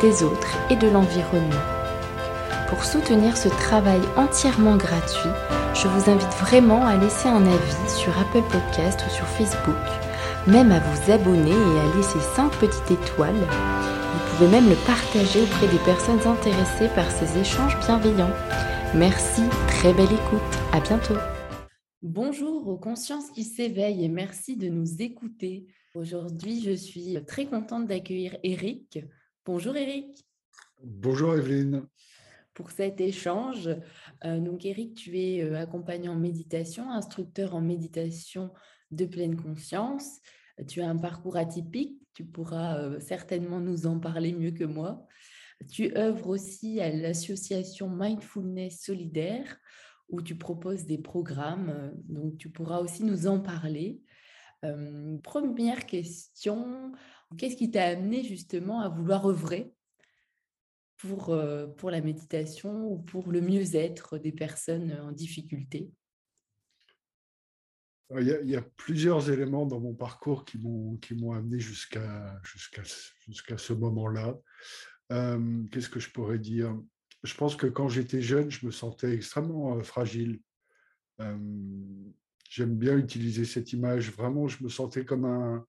des autres et de l'environnement. Pour soutenir ce travail entièrement gratuit, je vous invite vraiment à laisser un avis sur Apple Podcast ou sur Facebook, même à vous abonner et à laisser 5 petites étoiles. Vous pouvez même le partager auprès des personnes intéressées par ces échanges bienveillants. Merci, très belle écoute, à bientôt. Bonjour aux consciences qui s'éveillent et merci de nous écouter. Aujourd'hui, je suis très contente d'accueillir Eric, Bonjour Eric. Bonjour Evelyne. Pour cet échange, euh, donc Eric, tu es euh, accompagnant en méditation, instructeur en méditation de pleine conscience. Tu as un parcours atypique, tu pourras euh, certainement nous en parler mieux que moi. Tu œuvres aussi à l'association Mindfulness Solidaire où tu proposes des programmes, donc tu pourras aussi nous en parler. première question, Qu'est-ce qui t'a amené justement à vouloir œuvrer pour, euh, pour la méditation ou pour le mieux-être des personnes en difficulté? Il y, a, plusieurs éléments dans mon parcours qui m'ont amené jusqu'à jusqu'à jusqu'à ce moment-là. Euh, qu'est-ce que je pourrais dire? Je pense que quand j'étais jeune, je me sentais extrêmement euh, fragile. J'aime bien utiliser cette image. Vraiment, je me sentais comme un,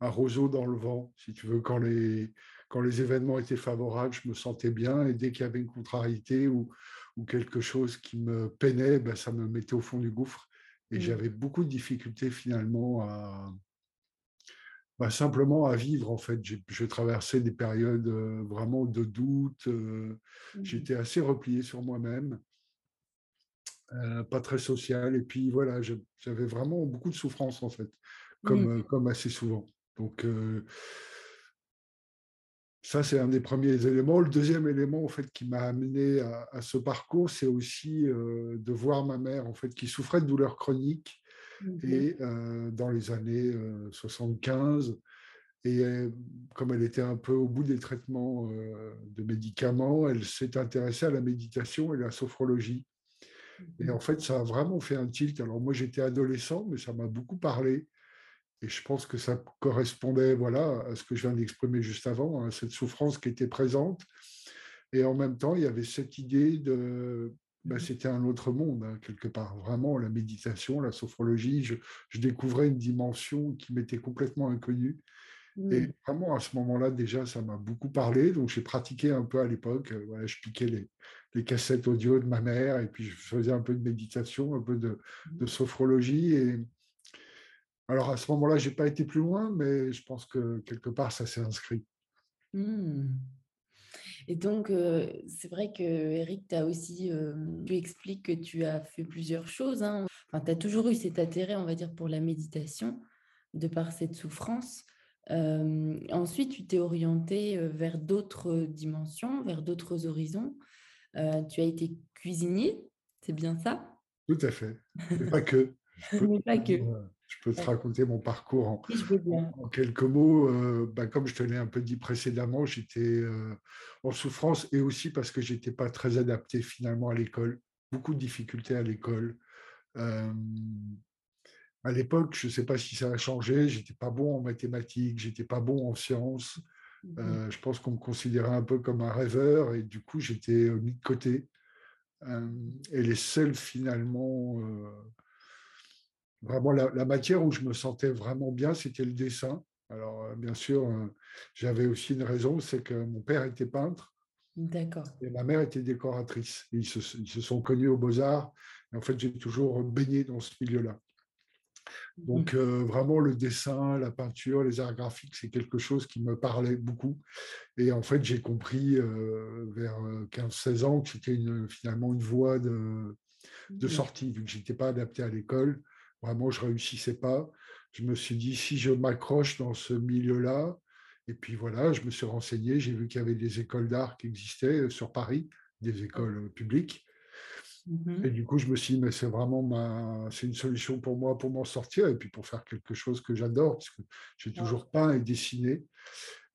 un roseau dans le vent, si tu veux. Quand les, quand les événements étaient favorables, je me sentais bien. Et dès qu'il y avait une contrariété ou, ou quelque chose qui me peinait, ben, ça me mettait au fond du gouffre. Et mmh. j'avais beaucoup de difficultés finalement à ben, simplement à vivre. En fait, je traversais des périodes euh, vraiment de doute. Euh, mmh. J'étais assez replié sur moi-même. Euh, pas très social. Et puis voilà, j'avais vraiment beaucoup de souffrance en fait, comme, mmh. comme assez souvent. Donc, ça, c'est un des premiers éléments. Le deuxième élément, en fait, qui m'a amené à, ce parcours, c'est aussi de voir ma mère, en fait, qui souffrait de douleurs chroniques mmh et dans les années 75. Et comme elle était un peu au bout des traitements de médicaments, elle s'est intéressée à la méditation et la sophrologie. Et mmh en fait, ça a vraiment fait un tilt. Alors moi, j'étais adolescent, mais ça m'a beaucoup parlé. Et je pense que ça correspondait voilà, à ce que je viens d'exprimer juste avant, à cette souffrance qui était présente. Et en même temps, il y avait cette idée de. Ben, c'était un autre monde, hein, quelque part. Vraiment, la méditation, la sophrologie, je, je découvrais une dimension qui m'était complètement inconnue. Et vraiment, à ce moment-là, déjà, ça m'a beaucoup parlé. Donc, j'ai pratiqué un peu à l'époque. Voilà, je piquais les, les, cassettes audio de ma mère et puis je faisais un peu de méditation, un peu de, de sophrologie. Et, alors à ce moment-là, je n'ai pas été plus loin, mais je pense que quelque part, ça s'est inscrit. Mmh. Et donc, euh, c'est vrai que Eric, tu as aussi, euh, tu expliques que tu as fait plusieurs choses. Hein. Enfin, tu as toujours eu cet intérêt, on va dire, pour la méditation, de par cette souffrance. Euh, ensuite, tu t'es orienté vers d'autres dimensions, vers d'autres horizons. tu as été cuisinier, c'est bien ça? Tout à fait. Mais pas que. Mais pas que je peux te raconter mon parcours en, quelques mots. Euh, bah, comme je te l'ai un peu dit précédemment, j'étais euh, en souffrance et aussi parce que j'étais pas très adapté finalement à l'école. Beaucoup de difficultés à l'école. Euh, à l'époque, je ne sais pas si ça a changé, j'étais pas bon en mathématiques, j'étais pas bon en sciences. Mmh je pense qu'on me considérait un peu comme un rêveur et du coup, j'étais mis de côté. et les seuls finalement vraiment la, matière où je me sentais vraiment bien, c'était le dessin. Alors, euh, bien sûr, euh, j'avais aussi une raison, c'est que mon père était peintre. D'accord. Et ma mère était décoratrice. Ils se, sont connus aux Beaux-Arts. Et en fait, j'ai toujours baigné dans ce milieu-là. Donc, mmh. euh, vraiment, le dessin, la peinture, les arts graphiques, c'est quelque chose qui me parlait beaucoup. Et en fait, j'ai compris vers 15-16 ans que c'était finalement une voie de, de mmh. sortie, vu que je n'étais pas adapté à l'école. Vraiment, je réussissais pas. Je me suis dit, si je m'accroche dans ce milieu-là, Et puis voilà, je me suis renseigné, j'ai vu qu'il y avait des écoles d'art qui existaient sur Paris, des écoles publiques. Mmh et du coup, je me suis dit, mais c'est vraiment ma... c'est une solution pour moi pour m'en sortir et puis pour faire quelque chose que j'adore, parce que j'ai toujours peint et dessiné.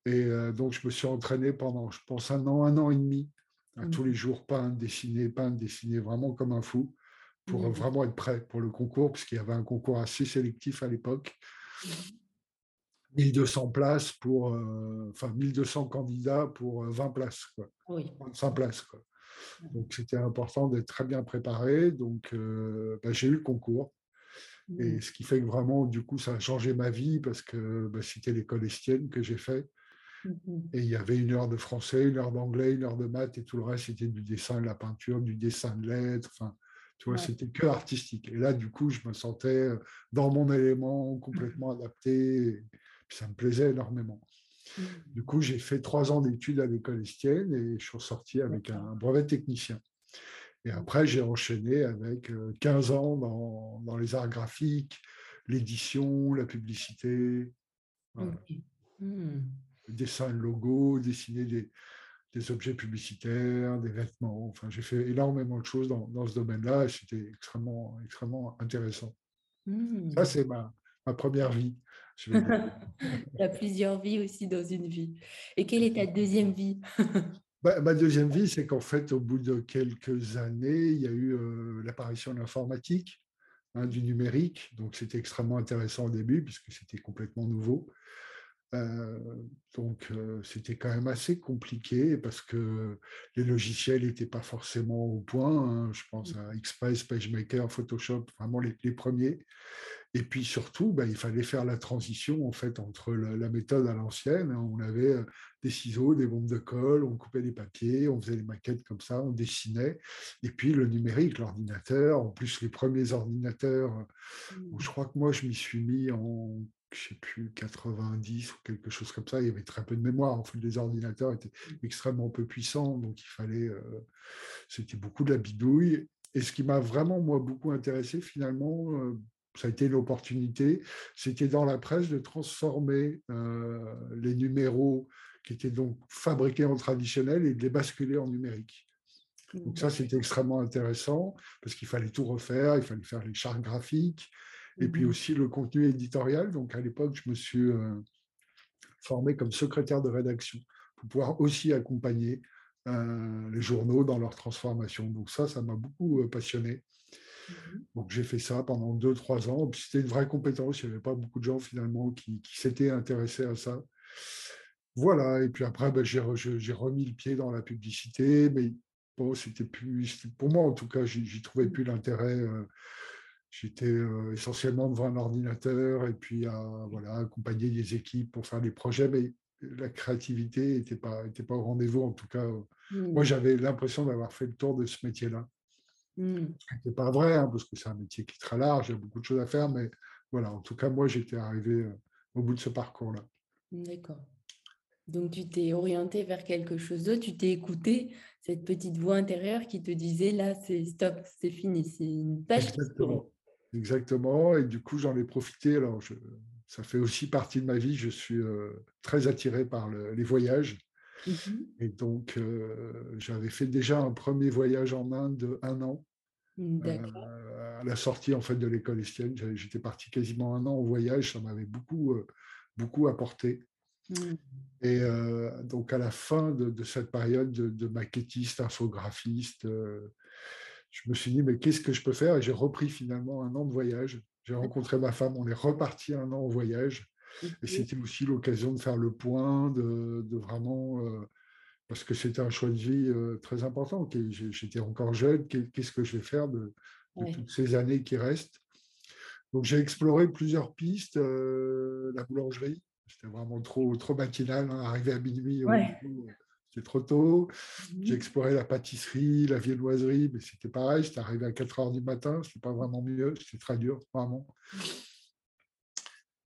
Et donc, je me suis entraîné pendant, je pense, un an, un an et demi, à tous les mmh jours, peindre, dessiner, peindre, dessiner, vraiment comme un fou, pour mmh vraiment être prêt pour le concours, puisqu'il y avait un concours assez sélectif à l'époque. 1200 places pour, enfin 1200 candidats pour 20 places, quoi. Oui. 25 places, quoi. Donc, c'était important d'être très bien préparé. Donc, bah, j'ai eu le concours. Et ce qui fait que vraiment, du coup, ça a changé ma vie parce que bah, c'était l'école estienne que j'ai fait. Et il y avait une heure de français, une heure d'anglais, une heure de maths et tout le reste, c'était du dessin, de la peinture, du dessin de lettres. Enfin, tu vois, c'était que artistique. Et là, du coup, je me sentais dans mon élément, complètement adapté. Et ça me plaisait énormément. Du coup, j'ai fait trois ans d'études à l'école estienne et je suis ressorti avec un brevet technicien. Et après, j'ai enchaîné avec 15 ans dans, dans les arts graphiques, l'édition, la publicité, mmh. le dessin de logo, dessiner des, des, objets publicitaires, des vêtements. Enfin, j'ai fait énormément de choses dans, dans ce domaine-là et c'était extrêmement, extrêmement intéressant. Ça, mmh. c'est ma, ma première vie. Il y a plusieurs vies aussi dans une vie. Et quelle est ta deuxième vie? Bah, Ma deuxième vie, c'est qu'en fait, au bout de quelques années, il y a eu euh, l'apparition de l'informatique, hein, du numérique. Donc, c'était extrêmement intéressant au début, puisque c'était complètement nouveau. Donc, c'était quand même assez compliqué parce que les logiciels n'étaient pas forcément au point. Hein. Je pense à Express, PageMaker, Photoshop, vraiment les, les premiers. Et puis surtout, bah, il fallait faire la transition en fait entre la, méthode à l'ancienne. Hein. On avait des ciseaux, des bombes de colle, on coupait des papiers, on faisait des maquettes comme ça, on dessinait. Et puis le numérique, l'ordinateur, en plus les premiers ordinateurs, mmh. je crois que moi je m'y suis mis en je sais plus, 90 ou quelque chose comme ça, il y avait très peu de mémoire. En fait, les ordinateurs étaient mmh. extrêmement peu puissants, donc il fallait, euh, c'était beaucoup de la bidouille. Et ce qui m'a vraiment, moi, beaucoup intéressé finalement, euh, ça a été l'opportunité, c'était dans la presse de transformer euh, les numéros qui étaient donc fabriqués en traditionnel et de les basculer en numérique. Donc ça, c'était extrêmement intéressant parce qu'il fallait tout refaire, il fallait faire les chartes graphiques et puis mmh aussi le contenu éditorial. Donc à l'époque, je me suis euh, formé comme secrétaire de rédaction pour pouvoir aussi accompagner euh, les journaux dans leur transformation. Donc ça, ça m'a beaucoup passionné. Mmh Donc j'ai fait ça pendant deux, trois ans. C'était une vraie compétence. Il n'y avait pas beaucoup de gens finalement qui, s'étaient intéressés à ça. Voilà. Et puis après, ben, j'ai remis le pied dans la publicité, mais bon, c'était plus, pour moi en tout cas, j'y trouvais plus l'intérêt. Euh, j'étais euh, essentiellement devant un ordinateur et puis à voilà, accompagner des équipes pour faire des projets, mais la créativité n'était pas, était pas au rendez-vous. En tout cas, moi, mmh. j'avais l'impression d'avoir fait le tour de ce métier-là. Mmh. Ce n'est pas vrai, hein, parce que c'est un métier qui est très large, il y a beaucoup de choses à faire, mais voilà, en tout cas, moi, j'étais arrivé euh, au bout de ce parcours-là. D'accord. Donc, tu t'es orienté vers quelque chose d'autre, tu t'es écouté, cette petite voix intérieure qui te disait, là, c'est stop, c'est fini, c'est une page Exactement. Exactement, et du coup, j'en ai profité. Alors, ça fait aussi partie de ma vie, je suis euh, très attiré par les voyages. Mmh et donc, j'avais fait déjà un premier voyage en Inde de un an. Mmh, à la sortie en fait de l'école estienne, j'étais parti quasiment un an au voyage, ça m'avait beaucoup, beaucoup apporté. Mmh. Et donc à la fin de, cette période de, maquettiste, infographiste, je me suis dit mais qu'est-ce que je peux faire? Et j'ai repris finalement un an de voyage. J'ai rencontré ma femme, on est reparti un an au voyage. Et c'était aussi l'occasion de faire le point, de, vraiment, euh, parce que c'était un choix de vie euh, très important. J'étais encore jeune, qu'est-ce que je vais faire de, toutes ces années qui restent? Donc j'ai exploré plusieurs pistes, euh, la boulangerie, c'était vraiment trop, trop matinal, hein, arrivé à minuit. C'était trop tôt. Mmh j'ai exploré la pâtisserie, la viennoiserie, mais c'était pareil. J'étais arrivé à 4 heures du matin. C'était pas vraiment mieux. C'était très dur, vraiment.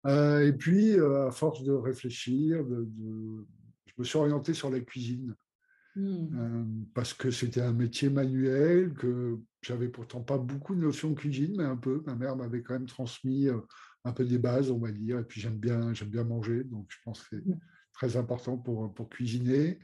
Euh, et puis, euh, à force de réfléchir, je me suis orienté sur la cuisine. Mmh. Euh, parce que c'était un métier manuel, que j'avais pourtant pas beaucoup de notions de cuisine, mais un peu. Ma mère m'avait quand même transmis un peu des bases, on va dire. Et puis j'aime bien, j'aime bien manger, donc je pense que mmh. Très important pour, pour cuisiner.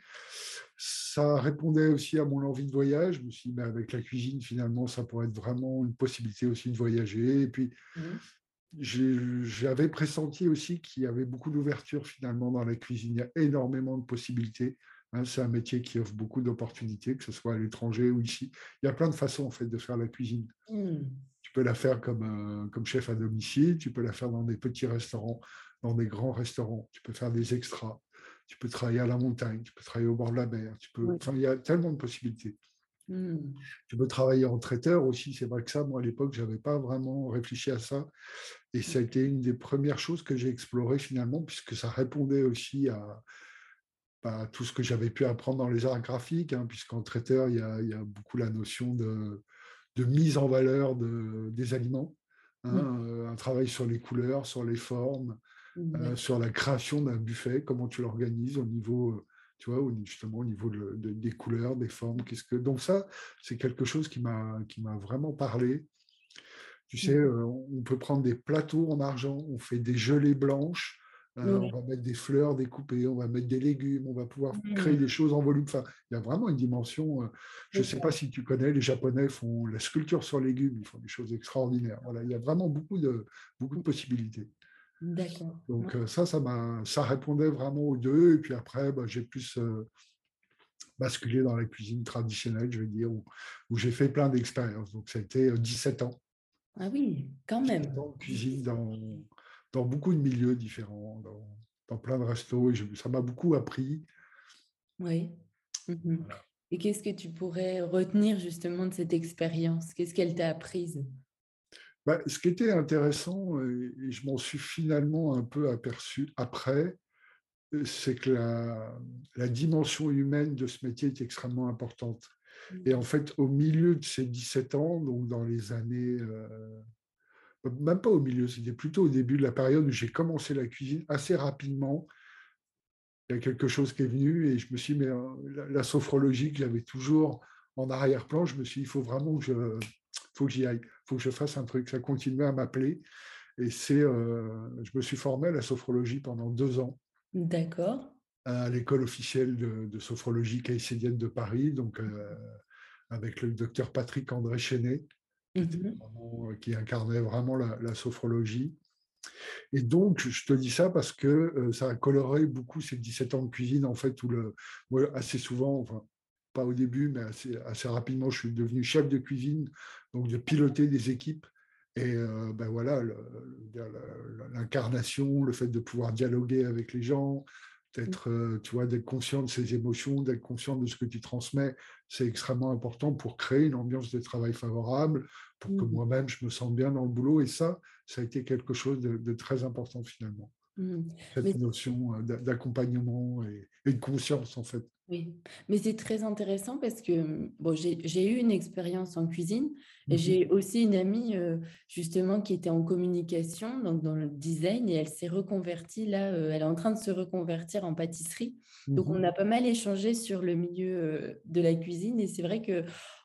Ça répondait aussi à mon envie de voyage. Je me suis dit, bah, avec la cuisine, finalement, ça pourrait être vraiment une possibilité aussi de voyager. Et puis, mmh. j'avais pressenti aussi qu'il y avait beaucoup d'ouverture finalement dans la cuisine. Il y a énormément de possibilités. Hein. c'est un métier qui offre beaucoup d'opportunités, que ce soit à l'étranger ou ici. Il y a plein de façons en fait de faire la cuisine. Mmh. Tu peux la faire comme, euh, comme chef à domicile, tu peux la faire dans des petits restaurants, dans des grands restaurants, tu peux faire des extras, tu peux travailler à la montagne, tu peux travailler au bord de la mer, tu peux... il y a tellement de possibilités. Mmh. Tu peux travailler en traiteur aussi, c'est vrai que ça, moi à l'époque, je n'avais pas vraiment réfléchi à ça. Et ça a été une des premières choses que j'ai explorées finalement, puisque ça répondait aussi à, bah, tout ce que j'avais pu apprendre dans les arts graphiques, hein, puisqu'en traiteur, il y, a, beaucoup la notion de, mise en valeur des aliments, hein, euh, un travail sur les couleurs, sur les formes, euh, sur la création d'un buffet, comment tu l'organises au niveau, euh, tu vois, justement au niveau des couleurs, des formes. Qu'est-ce que donc ça, c'est quelque chose qui m'a qui m'a vraiment parlé. Tu sais, on peut prendre des plateaux en argent, on fait des gelées blanches, euh, on va mettre des fleurs découpées, on va mettre des légumes, on va pouvoir créer des choses en volume. Enfin, il y a vraiment une dimension. Euh, je ne sais pas si tu connais, les Japonais font la sculpture sur légumes, ils font des choses extraordinaires. Voilà, il y a vraiment beaucoup de, beaucoup de possibilités. D'accord. Donc euh, ça, ça, ça répondait vraiment aux deux. Et puis après, bah, j'ai plus basculé dans la cuisine traditionnelle, je veux dire, où, j'ai fait plein d'expériences. Donc ça a été 17 ans. Ah oui, quand même. Dans cuisine, dans, dans beaucoup de milieux différents, dans, plein de restos. Et ça m'a beaucoup appris. Oui. Mmh et qu'est-ce que tu pourrais retenir justement de cette expérience? Qu'est-ce qu'elle t'a apprise? Bah, Ce qui était intéressant, et je m'en suis finalement un peu aperçu après, c'est que la, la, dimension humaine de ce métier est extrêmement importante. Mmh. Et en fait, au milieu de ces 17 ans, donc dans les années euh, même pas au milieu, c'était plutôt au début de la période où j'ai commencé la cuisine assez rapidement. Il y a quelque chose qui est venu et je me suis dit, mais euh, la, sophrologie que j'avais toujours en arrière-plan, je me suis dit, il faut vraiment que je, faut que j'y aille, il faut que je fasse un truc. Ça continuait à m'appeler. Et c'est, euh, je me suis formé à la sophrologie pendant deux ans. D'accord. À l'école officielle de, sophrologie caïcédienne de Paris, donc euh, avec le docteur Patrick André Chenet, Mmh euh, qui, incarnait vraiment la, sophrologie. Et donc, je te dis ça parce que euh, ça a coloré beaucoup ces 17 ans de cuisine, en fait, où le, assez souvent, enfin, pas au début, mais assez, rapidement, je suis devenu chef de cuisine, donc de piloter des équipes. Et euh, ben voilà, l'incarnation, le fait de pouvoir dialoguer avec les gens, d'être, euh, tu vois, d'être conscient de ses émotions, d'être conscient de ce que tu transmets, c'est extrêmement important pour créer une ambiance de travail favorable, pour que mmh. moi-même je me sente bien dans le boulot. Et ça, ça a été quelque chose de très important finalement. Mmh. Cette notion d'accompagnement et, de conscience, en fait. Oui, mais c'est très intéressant parce que j'ai eu une expérience en cuisine mmh j'ai aussi une amie justement qui était en communication, donc dans le design, et elle s'est reconvertie là, elle est en train de se reconvertir en pâtisserie. Donc on a pas mal échangé sur le milieu de la cuisine et c'est vrai que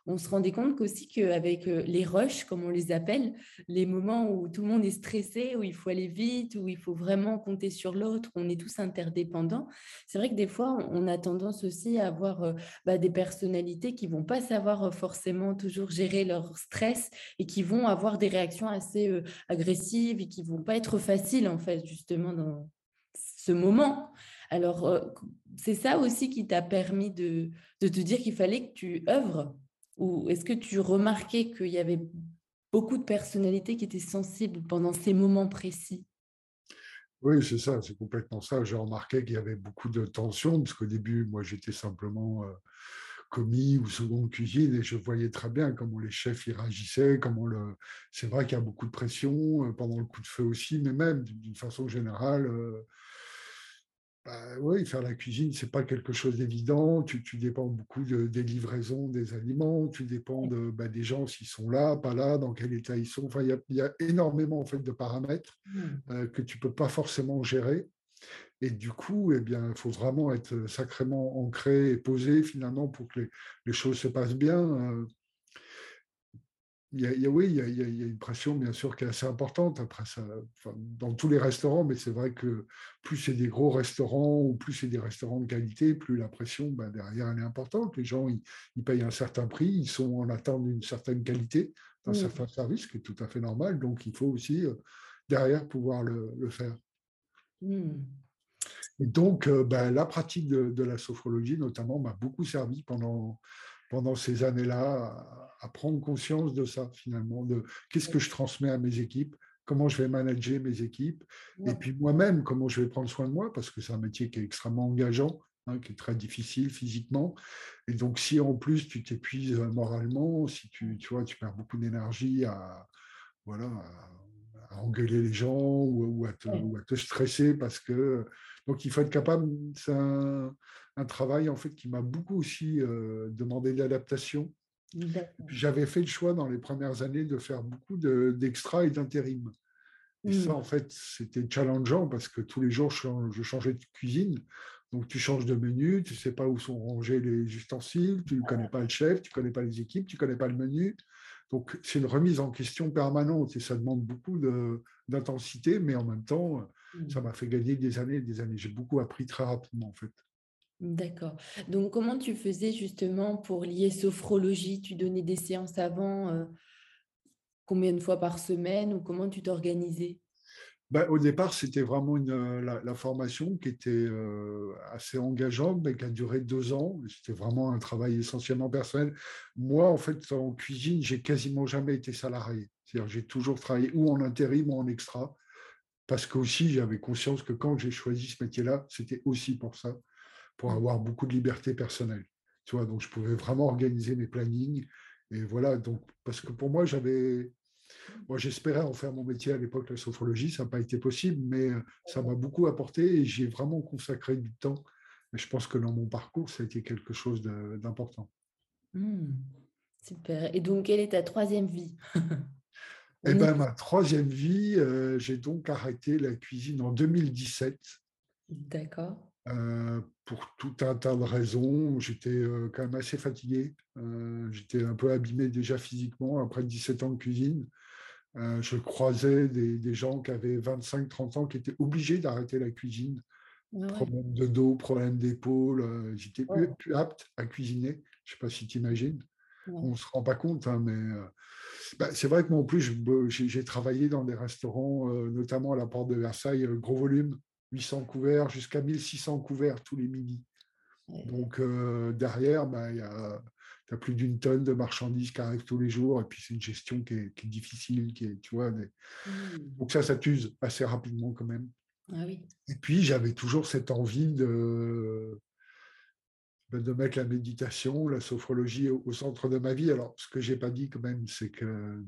on se rendait compte qu'aussi qu'avec les rushs, comme on les appelle, les moments où tout le monde est stressé, où il faut aller vite, où il faut vraiment compter sur l'autre, on est tous interdépendants, c'est vrai que des fois, on a tendance aussi à avoir bah, des personnalités qui vont pas savoir forcément toujours gérer leur stress et qui vont avoir des réactions assez agressives et qui vont pas être faciles, en fait, justement, dans ce moment. Alors, c'est ça aussi qui t'a permis de, de te dire qu'il fallait que tu œuvres ou est-ce que tu remarquais qu'il y avait beaucoup de personnalités qui étaient sensibles pendant ces moments précis? Oui, c'est ça, c'est complètement ça. J'ai remarqué qu'il y avait beaucoup de tensions, parce qu'au début, moi, j'étais simplement commis ou seconde cuisine, et je voyais très bien comment les chefs y réagissaient, comment le... C'est vrai qu'il y a beaucoup de pression euh, pendant le coup de feu aussi, mais même d'une façon générale, euh, bah, oui, faire la cuisine, c'est pas quelque chose d'évident. Tu, dépends beaucoup des livraisons des aliments, tu dépends de, bah, des gens s'ils sont là, pas là, dans quel état ils sont. Enfin, il y a, énormément en fait de paramètres mmh. euh, que tu peux pas forcément gérer. Et du coup, eh bien, il faut vraiment être sacrément ancré et posé finalement pour que les, choses se passent bien. Euh. il y a, oui, il y, a, une pression, bien sûr, qui est assez importante. Après, ça, dans tous les restaurants, mais c'est vrai que plus c'est des gros restaurants ou plus c'est des restaurants de qualité, plus la pression ben, derrière elle est importante. Les gens, ils, payent un certain prix, ils sont en attente d'une certaine qualité, d'un certain service, ce qui est tout à fait normal. Donc, il faut aussi, euh, derrière, pouvoir le, faire. Mmh. Et donc, euh, ben, la pratique de, de, la sophrologie, notamment, m'a beaucoup servi pendant, pendant ces années-là à, prendre conscience de ça, finalement, de qu'est-ce que je transmets à mes équipes, comment je vais manager mes équipes, et puis moi-même, comment je vais prendre soin de moi, parce que c'est un métier qui est extrêmement engageant, hein, qui est très difficile physiquement. Et donc, si en plus tu t'épuises moralement, si tu, tu vois, tu perds beaucoup d'énergie à, voilà, à, engueuler les gens ou, à te, ou, à te, stresser parce que. Donc, il faut être capable. C'est un, un travail en fait qui m'a beaucoup aussi euh, demandé de l'adaptation. J'avais fait le choix dans les premières années de faire beaucoup d'extra et d'intérim. Et ça, mmh. en fait, c'était challengeant parce que tous les jours, je changeais de cuisine. Donc, tu changes de menu, tu ne sais pas où sont rangés les ustensiles, tu ne connais pas le chef, tu ne connais pas les équipes, tu ne connais pas le menu. Donc, c'est une remise en question permanente et ça demande beaucoup d'intensité, mais en même temps, ça mmh. m'a fait gagner des années et des années. J'ai beaucoup appris très rapidement, en fait. D'accord. Donc, comment tu faisais justement pour lier sophrologie? Tu donnais des séances avant, euh, combien de fois par semaine ou comment tu t'organisais? Ben, au départ, c'était vraiment une, euh, la, formation qui était euh, assez engageante, mais qui a duré deux ans. C'était vraiment un travail essentiellement personnel. Moi, en fait, en cuisine, j'ai quasiment jamais été salarié. C'est-à-dire, j'ai toujours travaillé ou en intérim ou en extra, parce qu'aussi, j'avais conscience que quand j'ai choisi ce métier-là, c'était aussi pour ça pour avoir beaucoup de liberté personnelle. Tu vois, donc je pouvais vraiment organiser mes plannings. Et voilà, donc, parce que pour moi, j'avais. Moi, j'espérais en faire mon métier à l'époque, la sophrologie. Ça n'a pas été possible, mais euh, ça m'a beaucoup apporté et j'ai vraiment consacré du temps. Et je pense que dans mon parcours, ça a été quelque chose d'important. Mmh. super. Et donc, quelle est ta troisième vie? Eh bien, ma troisième vie, euh, j'ai donc arrêté la cuisine en 2017. D'accord. Euh, pour tout un tas de raisons. J'étais euh, quand même assez fatigué. Euh, j'étais un peu abîmé déjà physiquement après 17 ans de cuisine. Je croisais des, gens qui avaient 25-30 ans qui étaient obligés d'arrêter la cuisine. Problème de dos, problème d'épaule. J'étais plus, apte à cuisiner. Je ne sais pas si tu imagines. On ne se rend pas compte, hein, mais bah, c'est vrai que moi, en plus, j'ai travaillé dans des restaurants, notamment à la porte de Versailles, gros volume. 800 couverts jusqu'à 1600 couverts tous les midis. Donc euh, derrière, bah, il y a, as plus d'une tonne de marchandises qui arrivent tous les jours, et puis c'est une gestion qui est, difficile, qui est, tu vois. Mmh. Donc ça, ça t'use assez rapidement quand même. Ah et puis j'avais toujours cette envie de, bah, de mettre la méditation, la sophrologie au, centre de ma vie. Alors ce que j'ai pas dit quand même, c'est que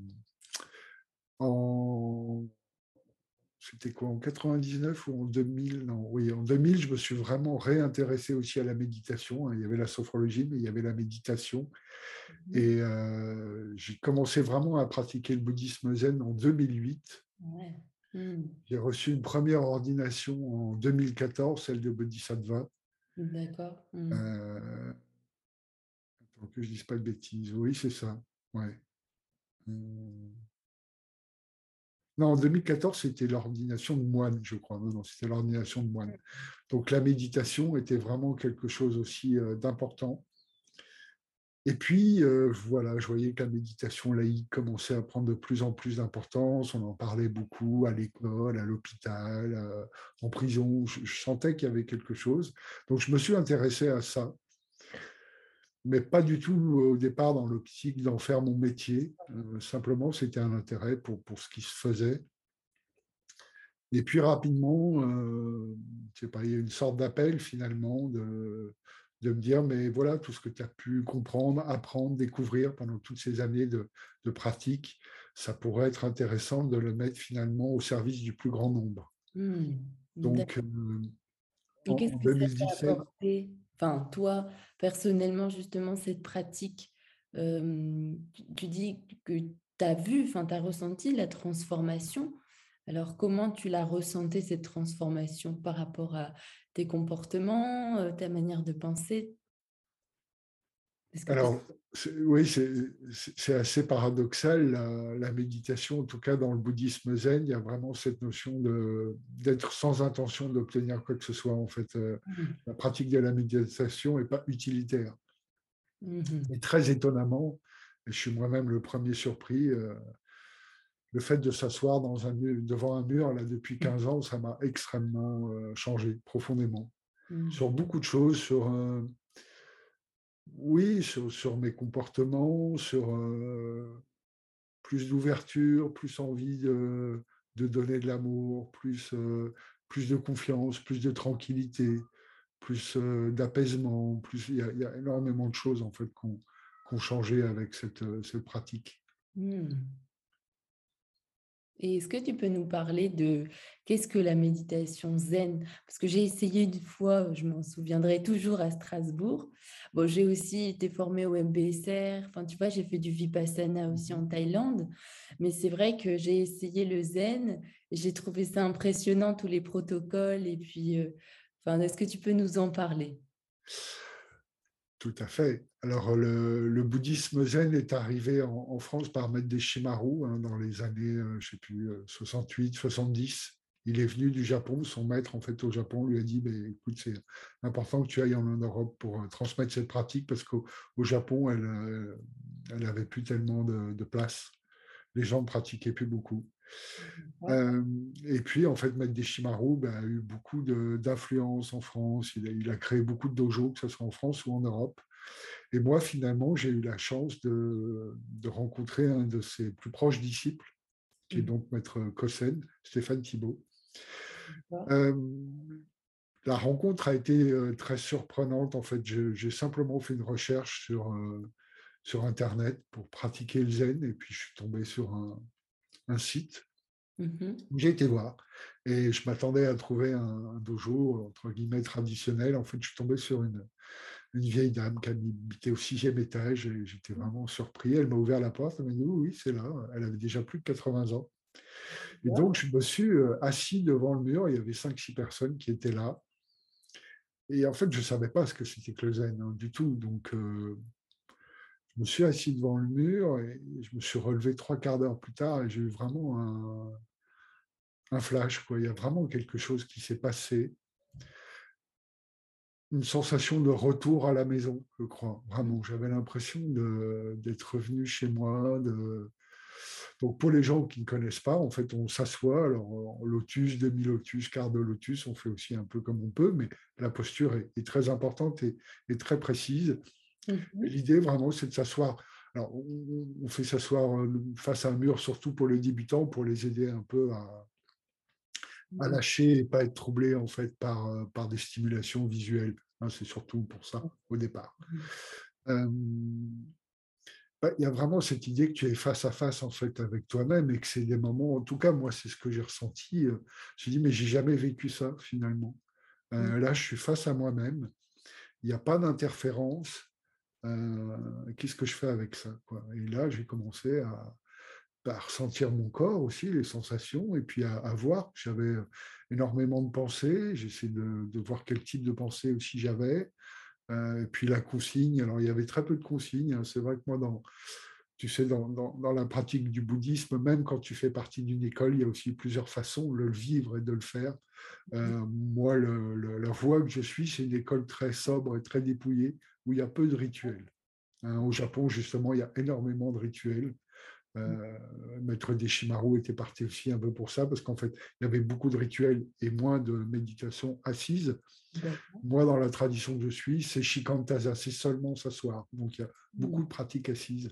en c'était quoi, en 99 ou en 2000 Non, oui, en 2000, je me suis vraiment réintéressé aussi à la méditation. Hein. Il y avait la sophrologie, mais il y avait la méditation. Mmh Et euh, j'ai commencé vraiment à pratiquer le bouddhisme zen en 2008. Mmh. J'ai reçu une première ordination en 2014, celle de Bodhisattva. D'accord. Mmh. Euh, que je ne dise pas de bêtises. Oui, c'est ça. Ouais. Non, en 2014, c'était l'ordination de moine, je crois. Non, non, c'était l'ordination de moine. Donc la méditation était vraiment quelque chose aussi euh, d'important. Et puis, euh, voilà, je voyais que la méditation laïque commençait à prendre de plus en plus d'importance. On en parlait beaucoup à l'école, à l'hôpital, euh, en prison. je sentais qu'il y avait quelque chose. Donc, je me suis intéressé à ça mais pas du tout au départ dans l'optique d'en faire mon métier. Euh, simplement, c'était un intérêt pour, pour ce qui se faisait. Et puis rapidement, euh, pas, il y a une sorte d'appel finalement de, de, me dire, mais voilà, tout ce que tu as pu comprendre, apprendre, découvrir pendant toutes ces années de, de, pratique, ça pourrait être intéressant de le mettre finalement au service du plus grand nombre. Mmh. Donc, euh, en, 2017 toi personnellement justement cette pratique, tu, dis que tu as vu, enfin tu as ressenti la transformation. Alors comment tu l'as ressenti cette transformation par rapport à tes comportements, ta manière de penser? Alors, oui, c'est assez paradoxal. La, méditation, en tout cas dans le bouddhisme zen, il y a vraiment cette notion d'être sans intention d'obtenir quoi que ce soit. En fait, euh, mmh. la pratique de la méditation n'est pas utilitaire. Mmh Et très étonnamment, je suis moi-même le premier surpris, euh, le fait de s'asseoir devant un mur, là, depuis 15 mmh. ans, ça m'a extrêmement euh, changé, profondément. Sur beaucoup de choses, sur oui, sur, mes comportements, sur euh, plus d'ouverture, plus envie de, donner de l'amour, plus, euh, plus de confiance, plus de tranquillité, plus euh, d'apaisement. Plus il y, a énormément de choses en fait ont changé avec cette, pratique. Mmh. Et est-ce que tu peux nous parler de qu'est-ce que la méditation zen? Parce que j'ai essayé une fois, je m'en souviendrai toujours à Strasbourg. Bon, j'ai aussi été formée au MBSR. Enfin, tu vois, j'ai fait du vipassana aussi en Thaïlande. Mais c'est vrai que j'ai essayé le zen j'ai trouvé ça impressionnant, tous les protocoles. Et puis, euh, enfin, est-ce que tu peux nous en parler? Tout à fait. Alors, le, bouddhisme zen est arrivé en, France par Maître Deshimaru hein, dans les années, euh, je sais plus, 68, euh, 70. Il est venu du Japon. Son maître, en fait, au Japon, lui a dit bah, écoute, c'est important que tu ailles en Europe pour euh, transmettre cette pratique parce qu'au Japon, elle n'avait plus tellement de, place. Les gens ne pratiquaient plus beaucoup. et puis, en fait, Maître Deshimaru bah, a eu beaucoup d'influence en France. Il a, créé beaucoup de dojos, que ce soit en France ou en Europe. Et moi, finalement, j'ai eu la chance de, rencontrer un de ses plus proches disciples, qui est mmh. donc Maître Kossen, Stéphane Thibault. la rencontre a été très surprenante. En fait, j'ai simplement fait une recherche sur, sur Internet pour pratiquer le zen, et puis je suis tombé sur un, un site mmh j'ai été voir et je m'attendais à trouver un, dojo entre guillemets traditionnel. En fait, je suis tombé sur une, une vieille dame qui habitait au sixième étage et j'étais vraiment surpris. Elle m'a ouvert la porte, elle m'a dit oui, c'est là. Elle avait déjà plus de 80 ans. Et donc, je me suis assis devant le mur. Il y avait cinq, six personnes qui étaient là. Et en fait, je ne savais pas ce que c'était que le zen hein, du tout. Donc, je me suis assis devant le mur et je me suis relevé trois quarts d'heure plus tard et j'ai eu vraiment un, un flash. Quoi. Il y a vraiment quelque chose qui s'est passé. Une sensation de retour à la maison, je crois. Vraiment, j'avais l'impression d'être revenu chez moi. De... Donc, pour les gens qui ne connaissent pas, en fait, on s'assoit. Alors, en lotus, demi-lotus, quart de lotus, on fait aussi un peu comme on peut, mais la posture est, très importante et, et très précise. Mmh l'idée, vraiment, c'est de s'asseoir. Alors, on, fait s'asseoir euh, face à un mur, surtout pour les débutants, pour les aider un peu à, à mmh lâcher et pas être troublés en fait par, euh, par des stimulations visuelles. Hein, c'est surtout pour ça au départ. Mmh. Bah, il y a vraiment cette idée que tu es face à face en fait avec toi-même et que c'est des moments, en tout cas moi c'est ce que j'ai ressenti. Euh, je me dit mais j'ai jamais vécu ça finalement. Là je suis face à moi-même. Il n'y a pas d'interférence. Qu'est-ce que je fais avec ça quoi? Et là, j'ai commencé à, ressentir mon corps aussi, les sensations, et puis à, voir. J'avais énormément de pensées, j'essaie de, de, voir quel type de pensée aussi j'avais. Euh, et puis la consigne, alors il y avait très peu de consignes. Hein. C'est vrai que moi, dans, tu sais, dans, dans, la pratique du bouddhisme, même quand tu fais partie d'une école, il y a aussi plusieurs façons de le vivre et de le faire. Euh, moi, la voie que je suis, c'est une école très sobre et très dépouillée où il y a peu de rituels. Hein, au Japon, justement, il y a énormément de rituels. Euh, Maître Deshimaru était parti aussi un peu pour ça, parce qu'en fait, il y avait beaucoup de rituels et moins de méditation assise. Moi, dans la tradition que je suis, c'est Shikantaza, c'est seulement s'asseoir. Donc, il y a beaucoup de pratiques assises.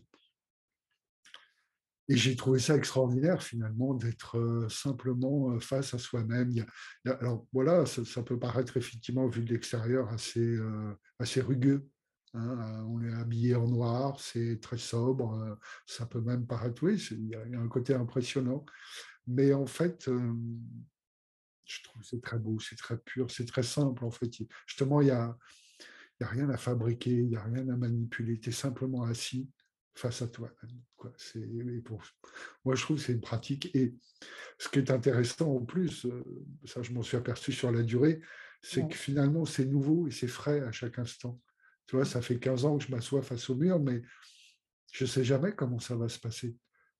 Et j'ai trouvé ça extraordinaire, finalement, d'être euh, simplement euh, face à soi-même. Alors, voilà, ça, peut paraître effectivement, vu de l'extérieur, assez, assez rugueux. Hein, on est habillé en noir, c'est très sobre, euh, ça peut même paraître, oui, il y, a un côté impressionnant. Mais en fait, euh, je trouve que c'est très beau, c'est très pur, c'est très simple. En fait, justement, il n'y a, y a rien à fabriquer, il n'y a rien à manipuler. Tu es simplement assis face à toi. Quoi. Pour, moi, je trouve que c'est une pratique. Et ce qui est intéressant en plus, euh, ça je m'en suis aperçu sur la durée, c'est que finalement, c'est nouveau et c'est frais à chaque instant Tu vois, ça fait 15 ans que je m'assois face au mur, mais je ne sais jamais comment ça va se passer.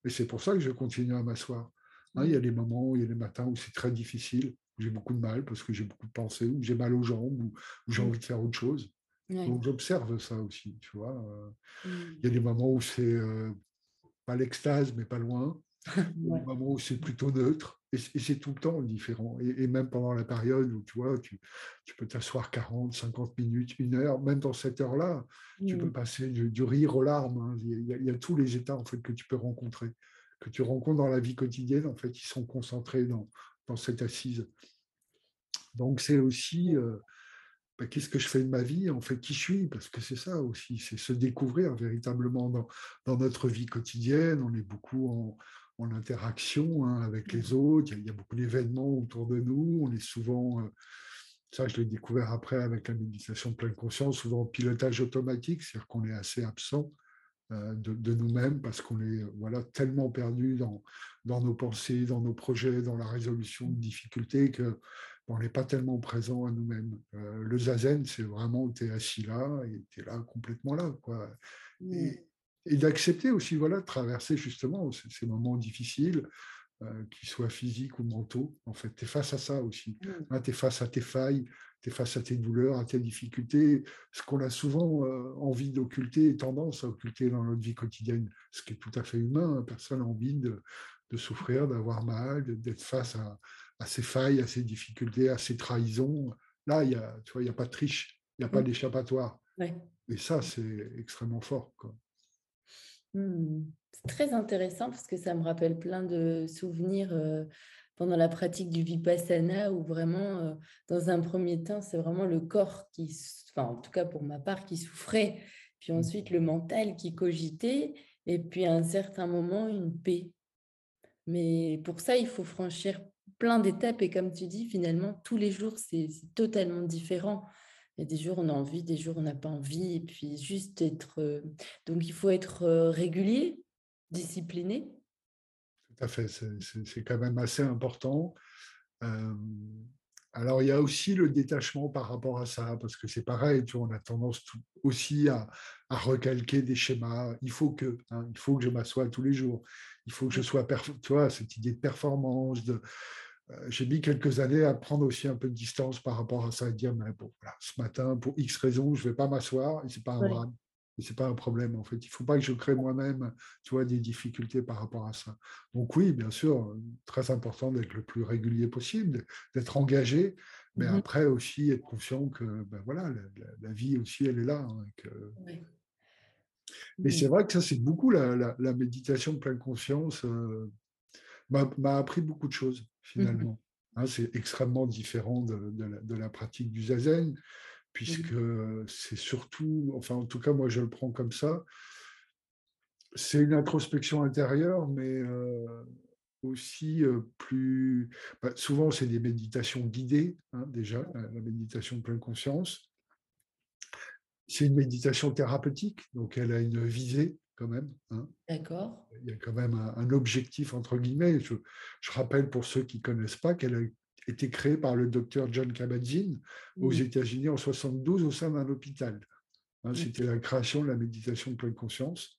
Et c'est pour ça que je continue à m'asseoir. Hein, il y a des moments, il y a des matins où c'est très difficile, où j'ai beaucoup de mal parce que j'ai beaucoup de pensées, où j'ai mal aux jambes, où, j'ai envie de faire autre chose. Donc j'observe ça aussi, tu vois. Mmh. Il y a des moments où c'est euh, pas l'extase, mais pas loin. Moments où c'est plutôt neutre. Et, c'est tout le temps différent. Et, même pendant la période où tu vois, tu, tu peux t'asseoir 40, 50 minutes, une heure, même dans cette heure-là, tu peux mmh. passer du, rire aux larmes. Hein. Il, y a, tous les états en fait, que tu peux rencontrer, que tu rencontres dans la vie quotidienne. En fait, ils sont concentrés dans, dans cette assise. Donc c'est aussi euh, bah, qu'est-ce que je fais de ma vie, en fait, qui je suis, parce que c'est ça aussi, c'est se découvrir véritablement dans, dans, notre vie quotidienne. On est beaucoup en, en interaction hein, avec les autres, il y, a, beaucoup d'événements autour de nous, on est souvent, euh, ça je l'ai découvert après avec la méditation de pleine conscience, souvent en pilotage automatique, c'est-à-dire qu'on est assez absent euh, de, nous-mêmes parce qu'on est voilà, tellement perdu dans, dans nos pensées, dans nos projets, dans la résolution de difficultés que on n'est pas tellement présent à nous-mêmes. Euh, le zazen, c'est vraiment, tu es assis là et tu es là, complètement là. Quoi. Et, et d'accepter aussi voilà, de traverser justement ces, moments difficiles, euh, qu'ils soient physiques ou mentaux. En fait, tu es face à ça aussi. Mmh. Hein, tu es face à tes failles, tu es face à tes douleurs, à tes difficultés, ce qu'on a souvent euh, envie d'occulter et tendance à occulter dans notre vie quotidienne, ce qui est tout à fait humain. Hein. Personne n'a envie de, souffrir, d'avoir mal, d'être face à, à, ces failles, à ces difficultés, à ces trahisons. Là, il n'y a, a pas de triche, il n'y a pas mmh. d'échappatoire. Et ça, c'est extrêmement fort. Quoi. Mmh. C'est très intéressant parce que ça me rappelle plein de souvenirs pendant la pratique du vipassana où vraiment, dans un premier temps, c'est vraiment le corps qui, enfin, en tout cas pour ma part, qui souffrait, puis mmh. ensuite le mental qui cogitait, et puis à un certain moment, une paix. Mais pour ça, il faut franchir plein d'étapes et comme tu dis, finalement, tous les jours, c'est totalement différent. Il y a des jours on a envie, des jours on n'a pas envie. Et puis juste être... Euh, donc il faut être euh, régulier, discipliné. Tout à fait, c'est quand même assez important. alors il y a aussi le détachement par rapport à ça, parce que c'est pareil, tu vois, on a tendance aussi à, recalquer des schémas. Il faut que, hein, il faut que je m'assoie tous les jours. Il faut que je sois, tu vois, cette idée de performance, de j'ai mis quelques années à prendre aussi un peu de distance par rapport à ça et dire, mais bon, voilà, ce matin, pour X raisons, je ne vais pas m'asseoir et ce n'est pas un drame. Et ce n'est pas un problème, en fait. Il ne faut pas que je crée moi-même tu vois, des difficultés par rapport à ça. Donc oui, bien sûr, très important d'être le plus régulier possible, d'être engagé, mais mmh après aussi être conscient que ben voilà, la, vie aussi, elle est là. Hein, Mais c'est vrai que ça, c'est beaucoup la, méditation de pleine conscience. Euh, m'a appris beaucoup de choses, mmh finalement. Hein, c'est extrêmement différent de, la, pratique du zazen, puisque mmh c'est surtout, enfin en tout cas moi je le prends comme ça, c'est une introspection intérieure, mais aussi plus... Bah, souvent c'est des méditations guidées, hein, déjà, la méditation de pleine conscience. C'est une méditation thérapeutique, donc elle a une visée quand même. Hein. D'accord. Il y a quand même un, objectif, entre guillemets. Je, rappelle pour ceux qui ne connaissent pas qu'elle a été créée par le docteur John Kabat-Zinn aux États-Unis en 72 au sein d'un hôpital. Hein, c'était la création de la méditation de pleine conscience.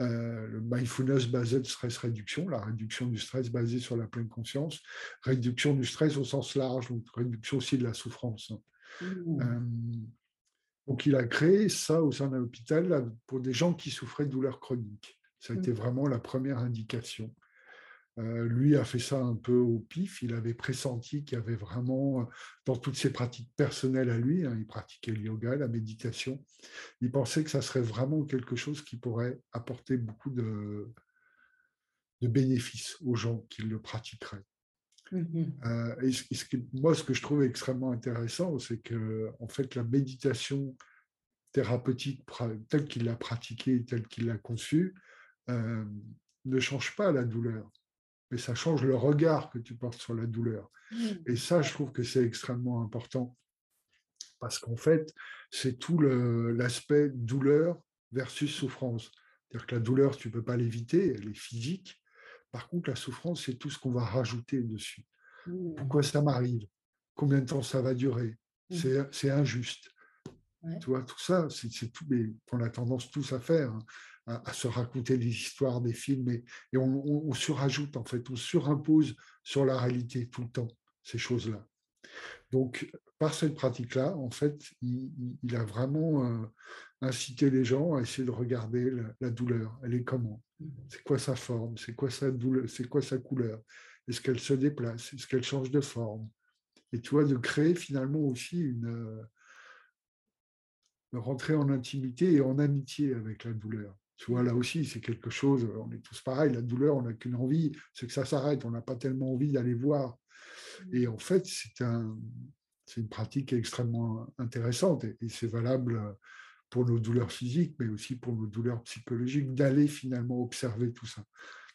Euh, le mindfulness based stress réduction, la réduction du stress basée sur la pleine conscience, réduction du stress au sens large, donc réduction aussi de la souffrance. Hein. Mmh. Euh, donc, il a créé ça au sein d'un hôpital pour des gens qui souffraient de douleurs chroniques. Ça a été mmh. vraiment la première indication. Euh, lui a fait ça un peu au pif. Il avait pressenti qu'il y avait vraiment, dans toutes ses pratiques personnelles à lui, hein, il pratiquait le yoga, la méditation, il pensait que ça serait vraiment quelque chose qui pourrait apporter beaucoup de, de bénéfices aux gens qui le pratiqueraient. Mmh euh, et, moi, ce que je trouve extrêmement intéressant, c'est que en fait, la méditation thérapeutique telle qu'il l'a pratiquée, telle qu'il l'a conçue, euh, ne change pas la douleur, mais ça change le regard que tu portes sur la douleur. Mmh. Et ça, je trouve que c'est extrêmement important parce qu'en fait, c'est tout l'aspect douleur versus souffrance. C'est-à-dire que la douleur, tu ne peux pas l'éviter, elle est physique, par contre, la souffrance, c'est tout ce qu'on va rajouter dessus. Mmh. Pourquoi ça m'arrive? Combien de temps ça va durer? Mmh. C'est injuste. Tu vois, tout ça, c'est tout, mais qu'on a tendance tous à faire, hein, à, se raconter des histoires, des films, et, et on, surajoute, en fait, on surimpose sur la réalité tout le temps ces choses-là. Donc, par cette pratique-là, en fait, il, a vraiment euh, incité les gens à essayer de regarder la, douleur. Elle est comment? C'est quoi sa forme? C'est quoi sa douleur? C'est quoi sa couleur? Est-ce qu'elle se déplace? Est-ce qu'elle change de forme? Et tu vois, de créer finalement aussi une, euh, rentrer en intimité et en amitié avec la douleur. Tu vois, là aussi, c'est quelque chose, on est tous pareils, la douleur, on n'a qu'une envie, c'est que ça s'arrête, on n'a pas tellement envie d'aller voir. Et en fait, c'est un, une pratique extrêmement intéressante et, c'est valable pour nos douleurs physiques, mais aussi pour nos douleurs psychologiques, d'aller finalement observer tout ça.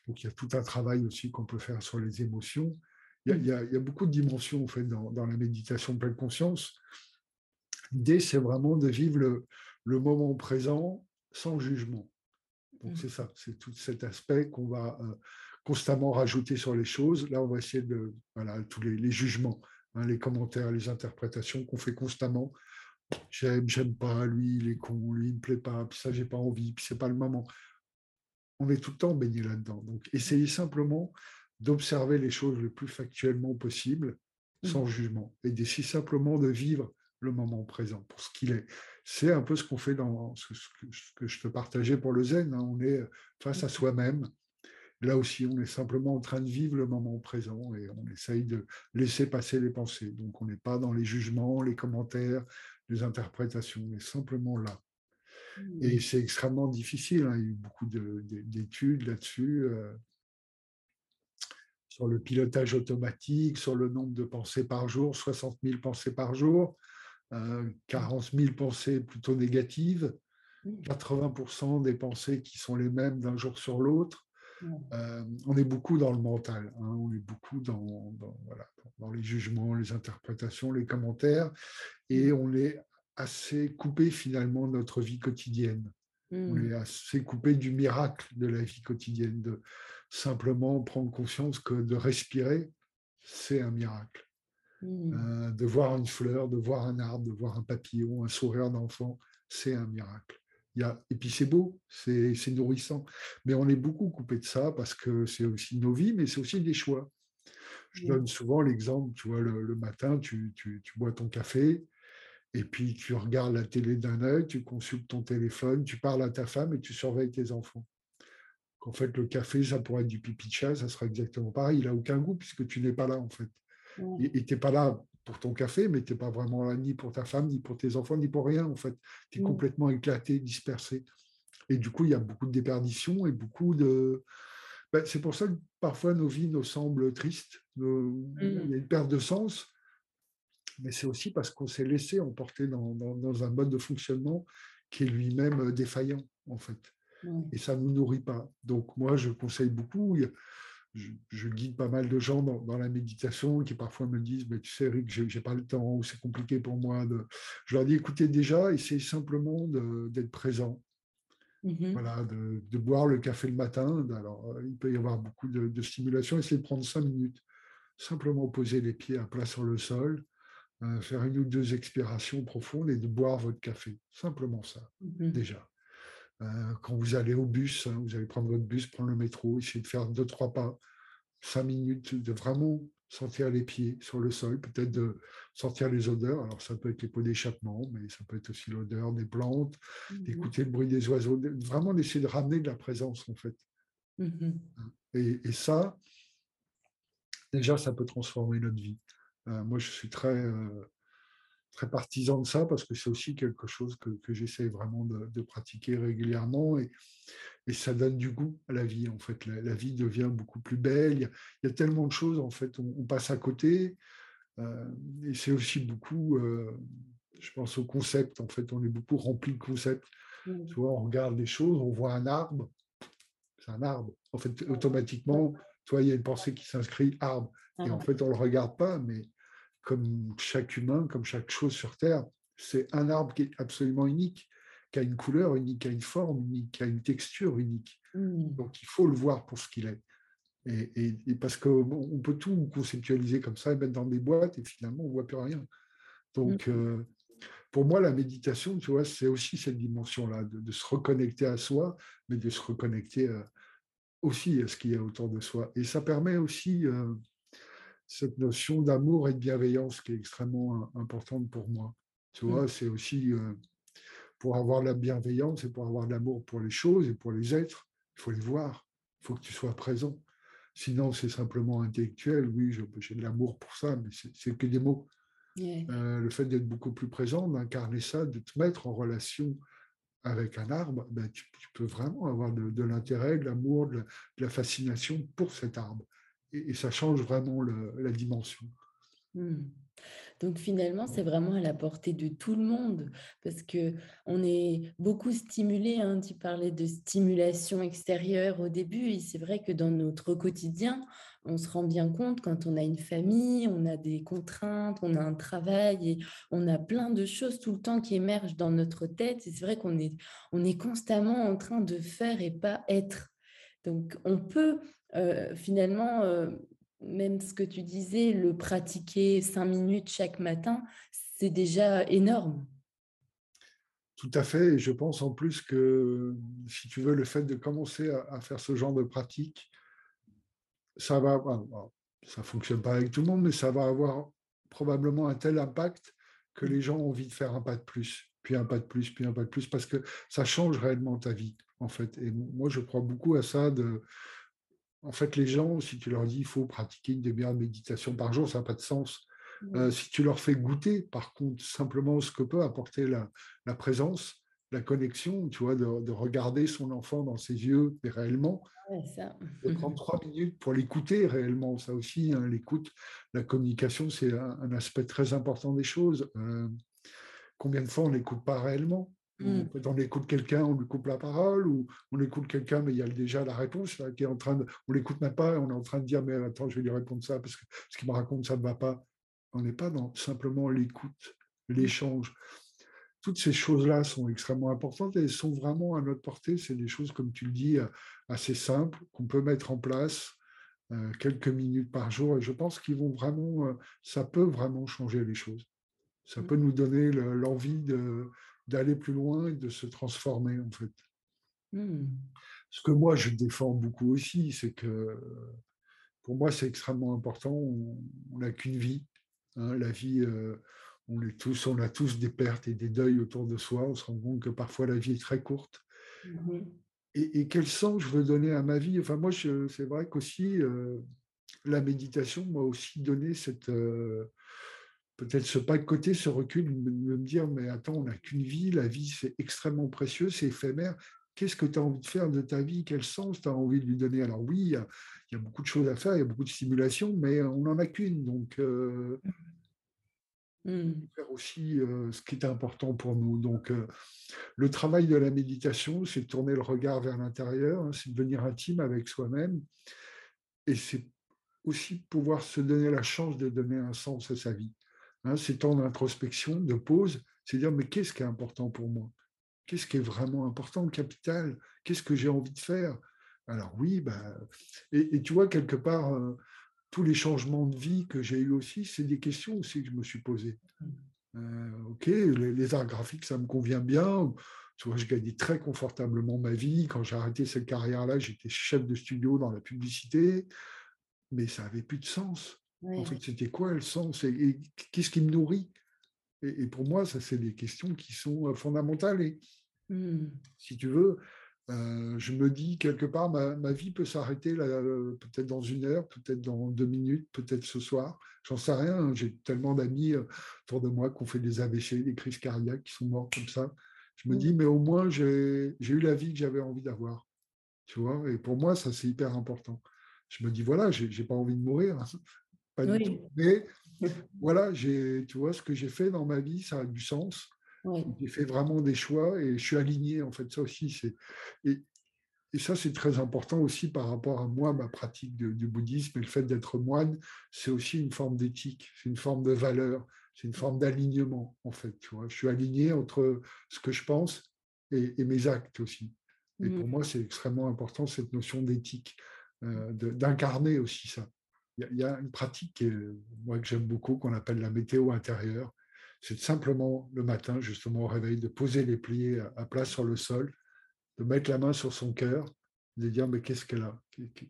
Donc il y a tout un travail aussi qu'on peut faire sur les émotions. Il y a, il y a, beaucoup de dimensions en fait, dans, dans la méditation de pleine conscience. L'idée, c'est vraiment de vivre le, moment présent sans jugement. Donc, mmh. c'est ça, c'est tout cet aspect qu'on va euh, constamment rajouter sur les choses. Là, on va essayer de. Voilà, tous les, jugements, hein, les commentaires, les interprétations qu'on fait constamment. J'aime, j'aime pas, lui, il est con, lui, il me plaît pas, puis ça, j'ai pas envie, puis c'est pas le moment. On est tout le temps baigné là-dedans. Donc, essayez simplement d'observer les choses le plus factuellement possible, sans mmh. jugement, et d'essayer simplement de vivre le moment présent pour ce qu'il est. C'est un peu ce qu'on fait dans ce que je te partageais pour le zen. Hein. On est face à soi-même. Là aussi, on est simplement en train de vivre le moment présent et on essaye de laisser passer les pensées. Donc, on n'est pas dans les jugements, les commentaires, les interprétations. On est simplement là. Et mmh. c'est extrêmement difficile. Hein. Il y a eu beaucoup d'études là-dessus. Euh, sur le pilotage automatique, sur le nombre de pensées par jour, 60 000 pensées par jour. 40 000 pensées plutôt négatives, 80% mmh. des pensées qui sont les mêmes d'un jour sur l'autre. Euh, on est beaucoup dans le mental, hein. on est beaucoup dans, dans, les jugements, les interprétations, les commentaires, et mmh. on est assez coupé finalement de notre vie quotidienne. On mmh. est assez coupé du miracle de la vie quotidienne, de simplement prendre conscience que de respirer, c'est un miracle. Mmh. Euh, de voir une fleur, de voir un arbre, de voir un papillon, un sourire d'enfant, c'est un miracle. Il y a, et puis c'est beau, c'est nourrissant. Mais on est beaucoup coupé de ça parce que c'est aussi nos vies, mais c'est aussi des choix. Je donne souvent l'exemple, tu vois, le, matin, tu, tu, tu, bois ton café, et puis tu regardes la télé d'un œil, tu consultes ton téléphone, tu parles à ta femme et tu surveilles tes enfants. En fait, le café, ça pourrait être du pipi de chat, ça sera exactement pareil. Il n'a aucun goût puisque tu n'es pas là, en fait. Et tu n'es pas là pour ton café, mais tu n'es pas vraiment là ni pour ta femme, ni pour tes enfants, ni pour rien, en fait. Tu es complètement éclaté, dispersé. Et du coup, il y a beaucoup de déperditions et beaucoup de... Ben, c'est pour ça que parfois nos vies nous semblent tristes. Mmh. Il y a une perte de sens, mais c'est aussi parce qu'on s'est laissé emporter dans, dans, un mode de fonctionnement qui est lui-même euh, défaillant, en fait. Et ça ne nous nourrit pas. Donc moi, je conseille beaucoup je, guide pas mal de gens dans, la méditation qui parfois me disent mais Tu sais, Eric, je n'ai pas le temps ou c'est compliqué pour moi. De... Je leur dis Écoutez, déjà, essayez simplement d'être présent. Mmh voilà, de, boire le café le matin. Alors, il peut y avoir beaucoup de, stimulation. Essayez de prendre cinq minutes. Simplement poser les pieds à plat sur le sol, euh, faire une ou deux expirations profondes et de boire votre café. Simplement ça, mmh déjà. Euh, quand vous allez au bus, hein, vous allez prendre votre bus, prendre le métro, essayer de faire deux, trois pas, cinq minutes, de vraiment sentir les pieds sur le sol, peut-être de sentir les odeurs. Alors, ça peut être les pots d'échappement, mais ça peut être aussi l'odeur des plantes, mmh d'écouter le bruit des oiseaux, vraiment d'essayer de ramener de la présence, en fait. Mmh hein, et, ça, déjà, ça peut transformer notre vie. Euh, moi, je suis très, euh, très partisan de ça parce que c'est aussi quelque chose que, que j'essaie vraiment de, pratiquer régulièrement et, et, ça donne du goût à la vie. En fait, la, vie devient beaucoup plus belle. Il y, a, tellement de choses, en fait, on, passe à côté. Euh, et c'est aussi beaucoup, euh, je pense au concept. En fait, on est beaucoup rempli de concepts. Mmh. Tu vois, on regarde les choses, on voit un arbre, c'est un arbre. En fait, automatiquement, toi, il y a une pensée qui s'inscrit arbre. Et en fait, on ne le regarde pas, mais comme chaque humain, comme chaque chose sur Terre, c'est un arbre qui est absolument unique, qui a une couleur unique, qui a une forme unique, qui a une texture unique. Mmh. Donc il faut le voir pour ce qu'il est. Et, parce qu'on peut tout conceptualiser comme ça et mettre dans des boîtes et finalement on ne voit plus rien. Donc mmh. euh, pour moi, la méditation, tu vois, c'est aussi cette dimension-là, de, se reconnecter à soi, mais de se reconnecter aussi à ce qu'il y a autour de soi. Et ça permet aussi cette notion d'amour et de bienveillance qui est extrêmement importante pour moi. Tu vois, mmh. c'est aussi pour avoir la bienveillance et pour avoir de l'amour pour les choses et pour les êtres, il faut les voir, il faut que tu sois présent. Sinon, c'est simplement intellectuel. Oui, j'ai de l'amour pour ça, mais c'est que des mots. Euh, le fait d'être beaucoup plus présent, d'incarner ça, de te mettre en relation avec un arbre, ben, tu, peux vraiment avoir de, l'intérêt, de l'amour, de, la fascination pour cet arbre. Et, ça change vraiment la dimension. Mmh. Donc finalement, c'est vraiment à la portée de tout le monde parce que on est beaucoup stimulé. Hein, tu parlais de stimulation extérieure au début, et c'est vrai que dans notre quotidien, on se rend bien compte quand on a une famille, on a des contraintes, on a un travail et on a plein de choses tout le temps qui émergent dans notre tête. Et c'est vrai qu'on est, on est constamment en train de faire et pas être. Donc on peut euh, finalement euh, même ce que tu disais, le pratiquer cinq minutes chaque matin, c'est déjà énorme. Tout à fait. Et je pense en plus que, si tu veux, le fait de commencer à, faire ce genre de pratique, ça va, ça fonctionne pas avec tout le monde, mais ça va avoir probablement un tel impact que les gens ont envie de faire un pas de plus, puis un pas de plus, puis un pas de plus, parce que ça change réellement ta vie, en fait. Et moi, je crois beaucoup à ça de en fait, les gens, si tu leur dis il faut pratiquer une demi-heure de méditation par jour, ça n'a pas de sens. Euh, si tu leur fais goûter, par contre, simplement ce que peut apporter la, présence, la connexion, tu vois, de, regarder son enfant dans ses yeux réellement, de prendre trois minutes pour l'écouter réellement, ça aussi, hein, l'écoute, la communication, c'est un, aspect très important des choses. Euh, combien de fois on n'écoute pas réellement? Mmh. On écoute quelqu'un, on lui coupe la parole, ou on écoute quelqu'un, mais il y a déjà la réponse qui est en train de. On l'écoute même pas, on est en train de dire, mais attends, je vais lui répondre ça parce que ce qu'il me raconte, ça ne va pas. On n'est pas dans simplement l'écoute, l'échange. Toutes ces choses-là sont extrêmement importantes et sont vraiment à notre portée. C'est des choses, comme tu le dis, assez simples qu'on peut mettre en place euh, quelques minutes par jour. Et je pense qu'ils vont vraiment, euh, ça peut vraiment changer les choses. Ça mmh. peut nous donner l'envie de, d'aller plus loin et de se transformer, en fait. Mmh. Ce que moi, je défends beaucoup aussi, c'est que pour moi, c'est extrêmement important. On n'a qu'une vie. Hein, la vie, euh, on, est tous, on a tous des pertes et des deuils autour de soi. On se rend compte que parfois la vie est très courte. Mmh et, quel sens je veux donner à ma vie? Enfin, moi, c'est vrai qu'aussi, euh, la méditation m'a aussi donné cette, euh, peut-être ce pas de côté, ce recul, de me dire, mais attends, on n'a qu'une vie, la vie c'est extrêmement précieux, c'est éphémère. Qu'est-ce que tu as envie de faire de ta vie? Quel sens tu as envie de lui donner? Alors oui, il y, a, beaucoup de choses à faire, il y a beaucoup de stimulation, mais on n'en a qu'une. Donc, euh, mmh. faire aussi euh, ce qui est important pour nous. Donc, euh, le travail de la méditation, c'est de tourner le regard vers l'intérieur, hein, c'est de devenir intime avec soi-même. Et c'est aussi pouvoir se donner la chance de donner un sens à sa vie. Hein, ces temps d'introspection, de pause, c'est dire mais qu'est-ce qui est important pour moi? Qu'est-ce qui est vraiment important, capital? Qu'est-ce que j'ai envie de faire? Alors oui, bah, et, tu vois, quelque part, euh, tous les changements de vie que j'ai eu aussi, c'est des questions aussi que je me suis posées. Mmh. Euh, ok, les, arts graphiques, ça me convient bien. Tu vois, je gagnais très confortablement ma vie. Quand j'ai arrêté cette carrière-là, j'étais chef de studio dans la publicité, mais ça n'avait plus de sens. En fait, c'était quoi le sens et, qu'est-ce qui me nourrit? Et, pour moi, ça, c'est des questions qui sont fondamentales. Et mmh. si tu veux, je me dis quelque part, ma, vie peut s'arrêter peut-être dans une heure, peut-être dans deux minutes, peut-être ce soir. J'en sais rien. Hein, j'ai tellement d'amis autour de moi qui ont fait des AVC, des crises cardiaques, qui sont morts comme ça. Je me mmh. dis, mais au moins, j'ai eu la vie que j'avais envie d'avoir. Tu vois? Et pour moi, ça, c'est hyper important. Je me dis, voilà, j'ai pas envie de mourir. Hein. Mais voilà, tu vois, ce que j'ai fait dans ma vie, ça a du sens. J'ai fait vraiment des choix et je suis aligné, en fait, ça aussi. c'est et, et ça, c'est très important aussi par rapport à moi, ma pratique du bouddhisme et le fait d'être moine, c'est aussi une forme d'éthique, c'est une forme de valeur, c'est une forme d'alignement, en fait. Tu vois. Je suis aligné entre ce que je pense et, mes actes aussi. Et pour mmh. moi, c'est extrêmement important, cette notion d'éthique, euh, d'incarner aussi ça il y, a une pratique moi, que j'aime beaucoup qu'on appelle la météo intérieure. c'est simplement le matin, justement au réveil, de poser les pliés à plat sur le sol, de mettre la main sur son cœur, de dire mais qu'est-ce qu'elle a?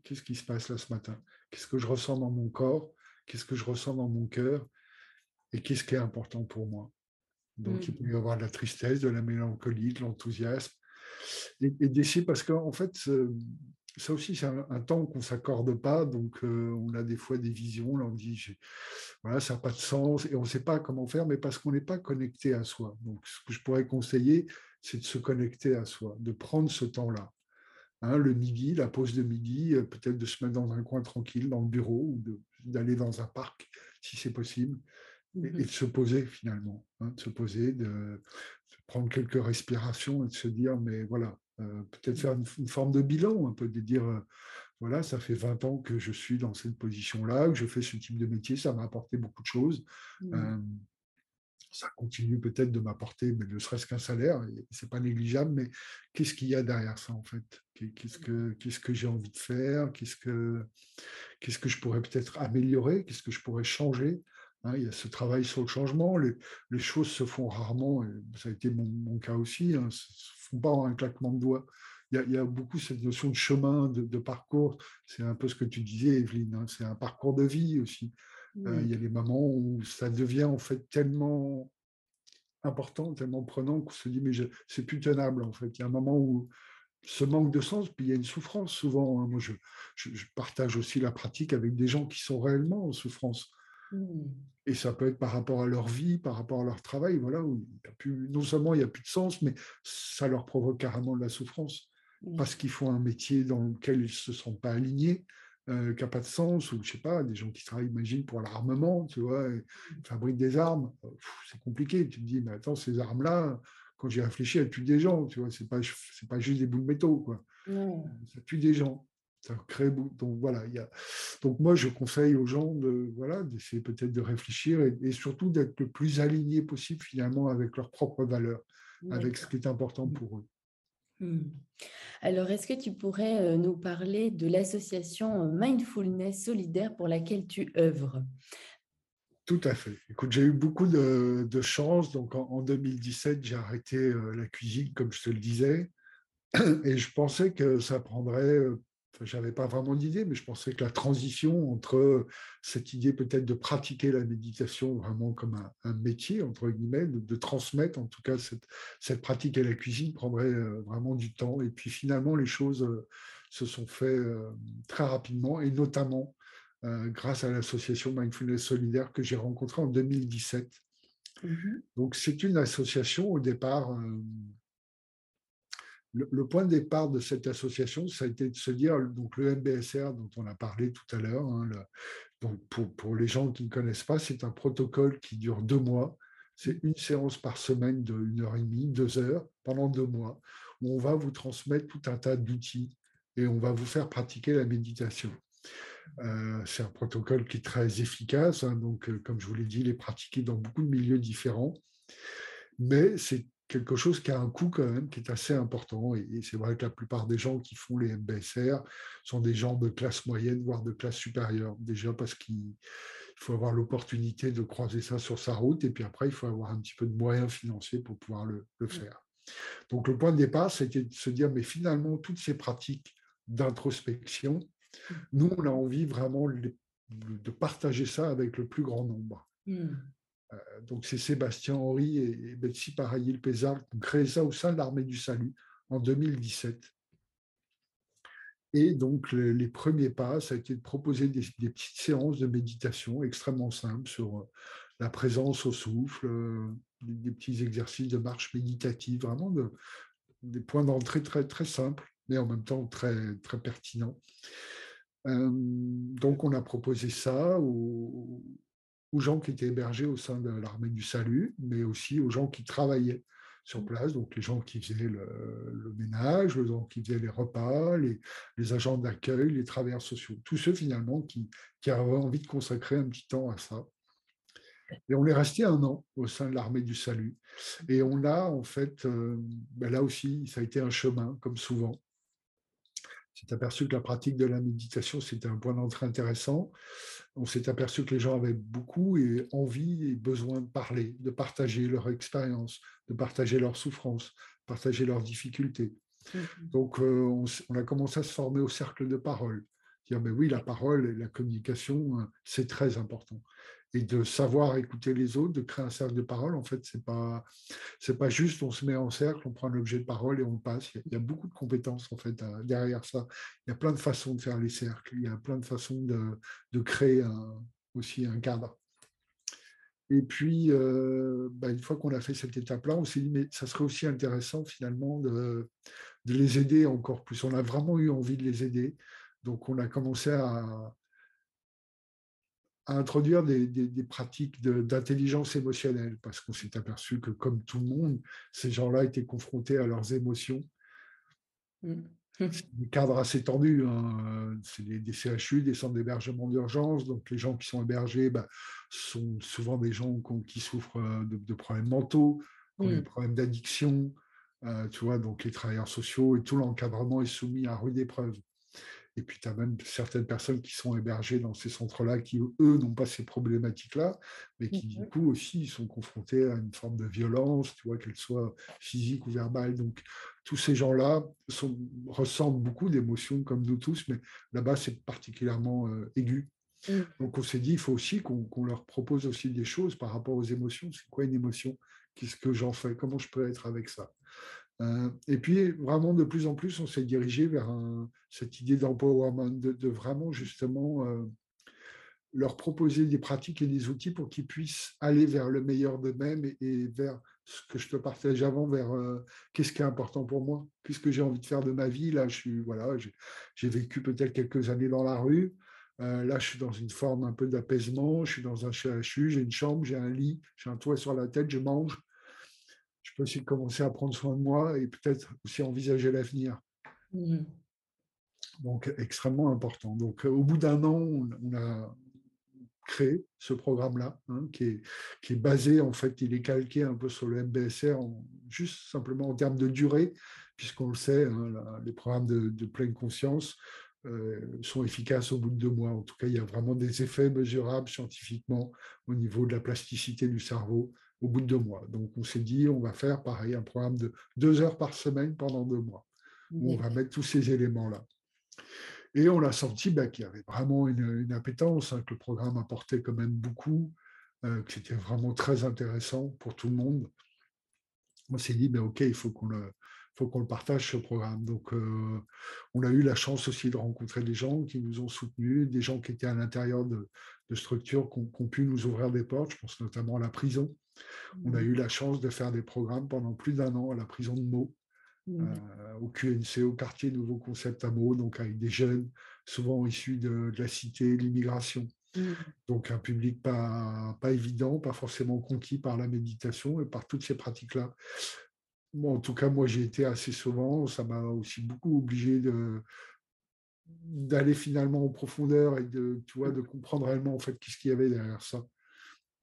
Qu'est-ce qui se passe là ce matin? Qu'est-ce que je ressens dans mon corps? Qu'est-ce que je ressens dans mon cœur? Et qu'est-ce qui est important pour moi? Donc il peut y mmh. avoir de la tristesse, de la mélancolie, de l'enthousiasme. Et, et d'essayer, parce qu'en fait, ça aussi, c'est un, temps qu'on ne s'accorde pas. Donc, euh, on a des fois des visions, là, on dit, voilà, ça n'a pas de sens, et on ne sait pas comment faire, mais parce qu'on n'est pas connecté à soi. Donc, ce que je pourrais conseiller, c'est de se connecter à soi, de prendre ce temps-là. Hein, le midi, la pause de midi, euh, peut-être de se mettre dans un coin tranquille, dans le bureau, ou d'aller dans un parc, si c'est possible, et, mmh de se poser finalement, hein, de se poser, de, prendre quelques respirations et de se dire, mais voilà, euh, peut-être faire une, forme de bilan, un peu de dire, euh, voilà, ça fait 20 ans que je suis dans cette position-là, que je fais ce type de métier, ça m'a apporté beaucoup de choses. Mmh. Euh, ça continue peut-être de m'apporter, mais ne serait-ce qu'un salaire, c'est pas négligeable, mais qu'est-ce qu'il y a derrière ça en fait? Qu'est-ce que, qu'est-ce que j'ai envie de faire? Qu'est-ce que, qu'est-ce que je pourrais peut-être améliorer? Qu'est-ce que je pourrais changer? Hein, il y a ce travail sur le changement. Les, choses se font rarement, et ça a été mon, cas aussi, hein, se font pas en un claquement de doigts. Il y, a, beaucoup cette notion de chemin, de, parcours. C'est un peu ce que tu disais, Evelyne. Hein, c'est un parcours de vie aussi. Euh, il y a des moments où ça devient en fait tellement important, tellement prenant qu'on se dit mais c'est plus tenable en fait. Il y a un moment où ce manque de sens, puis il y a une souffrance souvent. Moi, je, je, partage aussi la pratique avec des gens qui sont réellement en souffrance. Mmh. Et ça peut être par rapport à leur vie, par rapport à leur travail, voilà, où plus, non seulement il n'y a plus de sens, mais ça leur provoque carrément de la souffrance, mmh. parce qu'ils font un métier dans lequel ils ne se sentent pas alignés, euh, qui n'a pas de sens, ou je sais pas, des gens qui travaillent, imagine, pour l'armement, tu vois, et mmh. fabriquent des armes, c'est compliqué. Tu te dis, mais attends, ces armes-là, quand j'y réfléchis, elles tuent des gens, tu vois, c'est pas, pas juste des bouts de métaux, quoi. Ça tue des gens ça crée donc voilà il y a, donc moi je conseille aux gens de voilà d'essayer peut-être de réfléchir et, surtout d'être le plus aligné possible finalement avec leurs propres valeurs avec ce qui est important mmh. pour eux mmh. alors est-ce que tu pourrais euh, nous parler de l'association mindfulness solidaire pour laquelle tu œuvres? Tout à fait. Écoute, j'ai eu beaucoup de, de chance. Donc, en, en 2017, j'ai arrêté euh, la cuisine, comme je te le disais. Et je pensais que ça prendrait je n'avais pas vraiment d'idée, mais je pensais que la transition entre cette idée peut-être de pratiquer la méditation vraiment comme un, métier, entre guillemets, de, transmettre en tout cas cette, pratique à la cuisine prendrait euh, vraiment du temps. Et puis finalement, les choses euh, se sont faites euh, très rapidement, et notamment grâce à l'association Mindfulness Solidaire que j'ai rencontrée en 2017. Mmh Donc c'est une association au départ le, point de départ de cette association, ça a été de se dire, donc le MBSR dont on a parlé tout à l'heure, hein, donc pour, les gens qui ne connaissent pas, c'est un protocole qui dure deux mois. C'est une séance par semaine de une heure et demie, deux heures, pendant deux mois, où on va vous transmettre tout un tas d'outils et on va vous faire pratiquer la méditation. Euh, c'est un protocole qui est très efficace, hein, donc euh, comme je vous l'ai dit, il est pratiqué dans beaucoup de milieux différents, mais c'est quelque chose qui a un coût quand même, qui est assez important. Et, c'est vrai que la plupart des gens qui font les MBSR sont des gens de classe moyenne, voire de classe supérieure. Déjà parce qu'il faut avoir l'opportunité de croiser ça sur sa route, et puis après, il faut avoir un petit peu de moyens financiers pour pouvoir le, mmh. faire. Donc le point de départ, c'était de se dire, mais finalement, toutes ces pratiques d'introspection, mmh. nous, on a envie vraiment de partager ça avec le plus grand nombre. Mmh. Euh, donc c'est Sébastien Henry et, Betsy Parailly-Pézard qui ont créé ça au sein de l'armée du salut en 2017. Et donc les, premiers pas, ça a été de proposer des, petites séances de méditation extrêmement simples sur euh, la présence au souffle, euh, des, petits exercices de marche méditative, vraiment des points d'entrée très, très simples, mais en même temps très, très pertinents. donc on a proposé ça aux, aux gens qui étaient hébergés au sein de l'armée du salut, mais aussi aux gens qui travaillaient sur place, donc les gens qui faisaient le, ménage, les gens qui faisaient les repas, les, agents d'accueil, les travailleurs sociaux, tous ceux finalement qui, qui, avaient envie de consacrer un petit temps à ça. Et on est resté un an au sein de l'armée du salut. Et on a en fait, euh, ben là aussi, ça a été un chemin, comme souvent. S'est aperçu que la pratique de la méditation, c'était un point d'entrée intéressant. On s'est aperçu que les gens avaient beaucoup et envie et besoin de parler, de partager leur expérience, de partager leurs souffrances, partager leurs difficultés. Mmh Donc, on, a commencé à se former au cercle de parole. Dire, mais oui, la parole et la communication, hein, c'est très important et de savoir écouter les autres, de créer un cercle de parole. En fait, c'est pas c'est pas juste on se met en cercle, on prend un objet de parole et on passe. Il y a, beaucoup de compétences en fait derrière ça. Il y a plein de façons de faire les cercles. Il y a plein de façons de, de créer aussi un cadre. Et puis, euh, bah, une fois qu'on a fait cette étape-là, on s'est dit, mais ça serait aussi intéressant finalement de, de les aider encore plus. On a vraiment eu envie de les aider. Donc, on a commencé à, à introduire des, pratiques d'intelligence émotionnelle, parce qu'on s'est aperçu que, comme tout le monde, ces gens-là étaient confrontés à leurs émotions. Mmh. des cadres assez tendus. Hein. C'est des, CHU, des centres d'hébergement d'urgence. Donc, les gens qui sont hébergés bah, sont souvent des gens qui souffrent euh, de, problèmes mentaux, qui ont des mmh. problèmes d'addiction. Euh, tu vois, donc les travailleurs sociaux et tout l'encadrement est soumis à rude épreuve. Et puis, tu as même certaines personnes qui sont hébergées dans ces centres-là qui, eux, n'ont pas ces problématiques-là, mais qui, du coup, aussi sont confrontés à une forme de violence, tu vois, qu'elle soit physique ou verbale. Donc, tous ces gens-là ressentent beaucoup d'émotions, comme nous tous, mais là-bas, c'est particulièrement euh, aigu. Mmh. Donc, on s'est dit, il faut aussi qu'on leur propose aussi des choses par rapport aux émotions. C'est quoi une émotion? Qu'est-ce que j'en fais? Comment je peux être avec ça? Et puis, vraiment, de plus en plus, on s'est dirigé vers cette idée d'empowerment, de, vraiment justement euh, leur proposer des pratiques et des outils pour qu'ils puissent aller vers le meilleur d'eux-mêmes et, vers ce que je te partage avant, vers euh, qu'est-ce qui est important pour moi, qu'est-ce que j'ai envie de faire de ma vie. Là, je voilà, j'ai vécu peut-être quelques années dans la rue. là, je suis dans une forme un peu d'apaisement. Je suis dans un CHU, j'ai une chambre, j'ai un lit, j'ai un toit sur la tête, je mange je peux aussi commencer à prendre soin de moi et peut-être aussi envisager l'avenir. Mmh. Donc, extrêmement important. Donc, euh, au bout d'un an, on, a créé ce programme-là, hein, qui, est, qui est basé, en fait, il est calqué un peu sur le MBSR, juste simplement en termes de durée, puisqu'on le sait, hein, les programmes de, pleine conscience euh, sont efficaces au bout de deux mois. En tout cas, il y a vraiment des effets mesurables scientifiquement au niveau de la plasticité du cerveau, au bout de deux mois. Donc, on s'est dit, on va faire pareil, un programme de deux heures par semaine pendant deux mois, où on va mettre tous ces éléments-là. Et on a senti bah, qu'il y avait vraiment une, une appétence, hein, que le programme apportait quand même beaucoup, euh, que c'était vraiment très intéressant pour tout le monde. On s'est dit, bah, OK, il faut qu'on le, faut qu'on le partage, ce programme. Donc, euh, on a eu la chance aussi de rencontrer des gens qui nous ont soutenus, des gens qui étaient à l'intérieur de, structures qui ont, pu nous ouvrir des portes. Je pense notamment à la prison. On a mmh. eu la chance de faire des programmes pendant plus d'un an à la prison de Meaux, mmh. euh, au QNC, au quartier Nouveau Concept à Meaux, donc avec des jeunes souvent issus de, la cité, de l'immigration. Mmh. Donc un public pas, pas évident, pas forcément conquis par la méditation et par toutes ces pratiques-là. en tout cas, moi j'ai été assez souvent, ça m'a aussi beaucoup obligé de d'aller finalement en profondeur et de, tu vois, de comprendre réellement en fait qu'est-ce qu'il y avait derrière ça.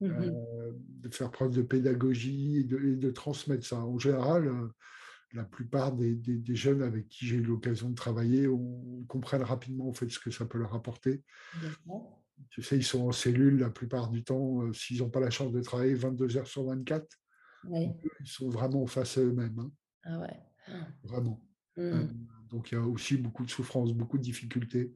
Mmh euh, de faire preuve de pédagogie et de, transmettre ça. En général, euh, la plupart des, jeunes avec qui j'ai eu l'occasion de travailler on, comprennent rapidement en fait, ce que ça peut leur apporter. Tu sais, ils sont en cellule la plupart du temps, euh, s'ils n'ont pas la chance de travailler 22 heures sur 24, ils sont vraiment face à eux-mêmes. Hein. Ah ouais. Vraiment. Mmh. donc il y a aussi beaucoup de souffrance, beaucoup de difficultés.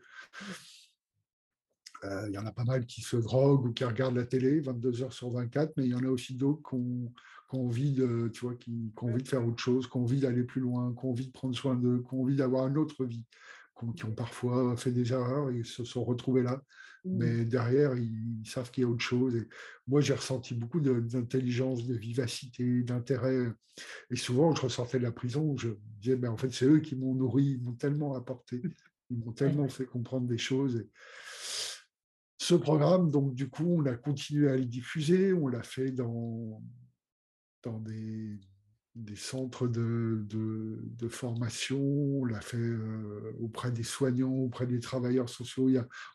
Euh, il y en a pas mal qui se droguent ou qui regardent la télé 22 heures sur 24, mais il y en a aussi d'autres qui ont, envie de, tu vois, qui, ont envie de faire autre chose, qui ont envie d'aller plus loin, qui ont envie de prendre soin d'eux, qui ont envie d'avoir une autre vie, qui ont, parfois fait des erreurs et se sont retrouvés là. Mmh. Mais derrière, ils, savent qu'il y a autre chose. Et moi, j'ai ressenti beaucoup d'intelligence, de, vivacité, d'intérêt. Et souvent, je ressortais de la prison, je disais, ben, en fait, c'est eux qui m'ont nourri, ils m'ont tellement apporté, ils m'ont tellement fait comprendre des choses. Et, ce programme, donc du coup, on a continué à le diffuser, on l'a fait dans, dans des, centres de, formation, on l'a fait euh, auprès des soignants, auprès des travailleurs sociaux.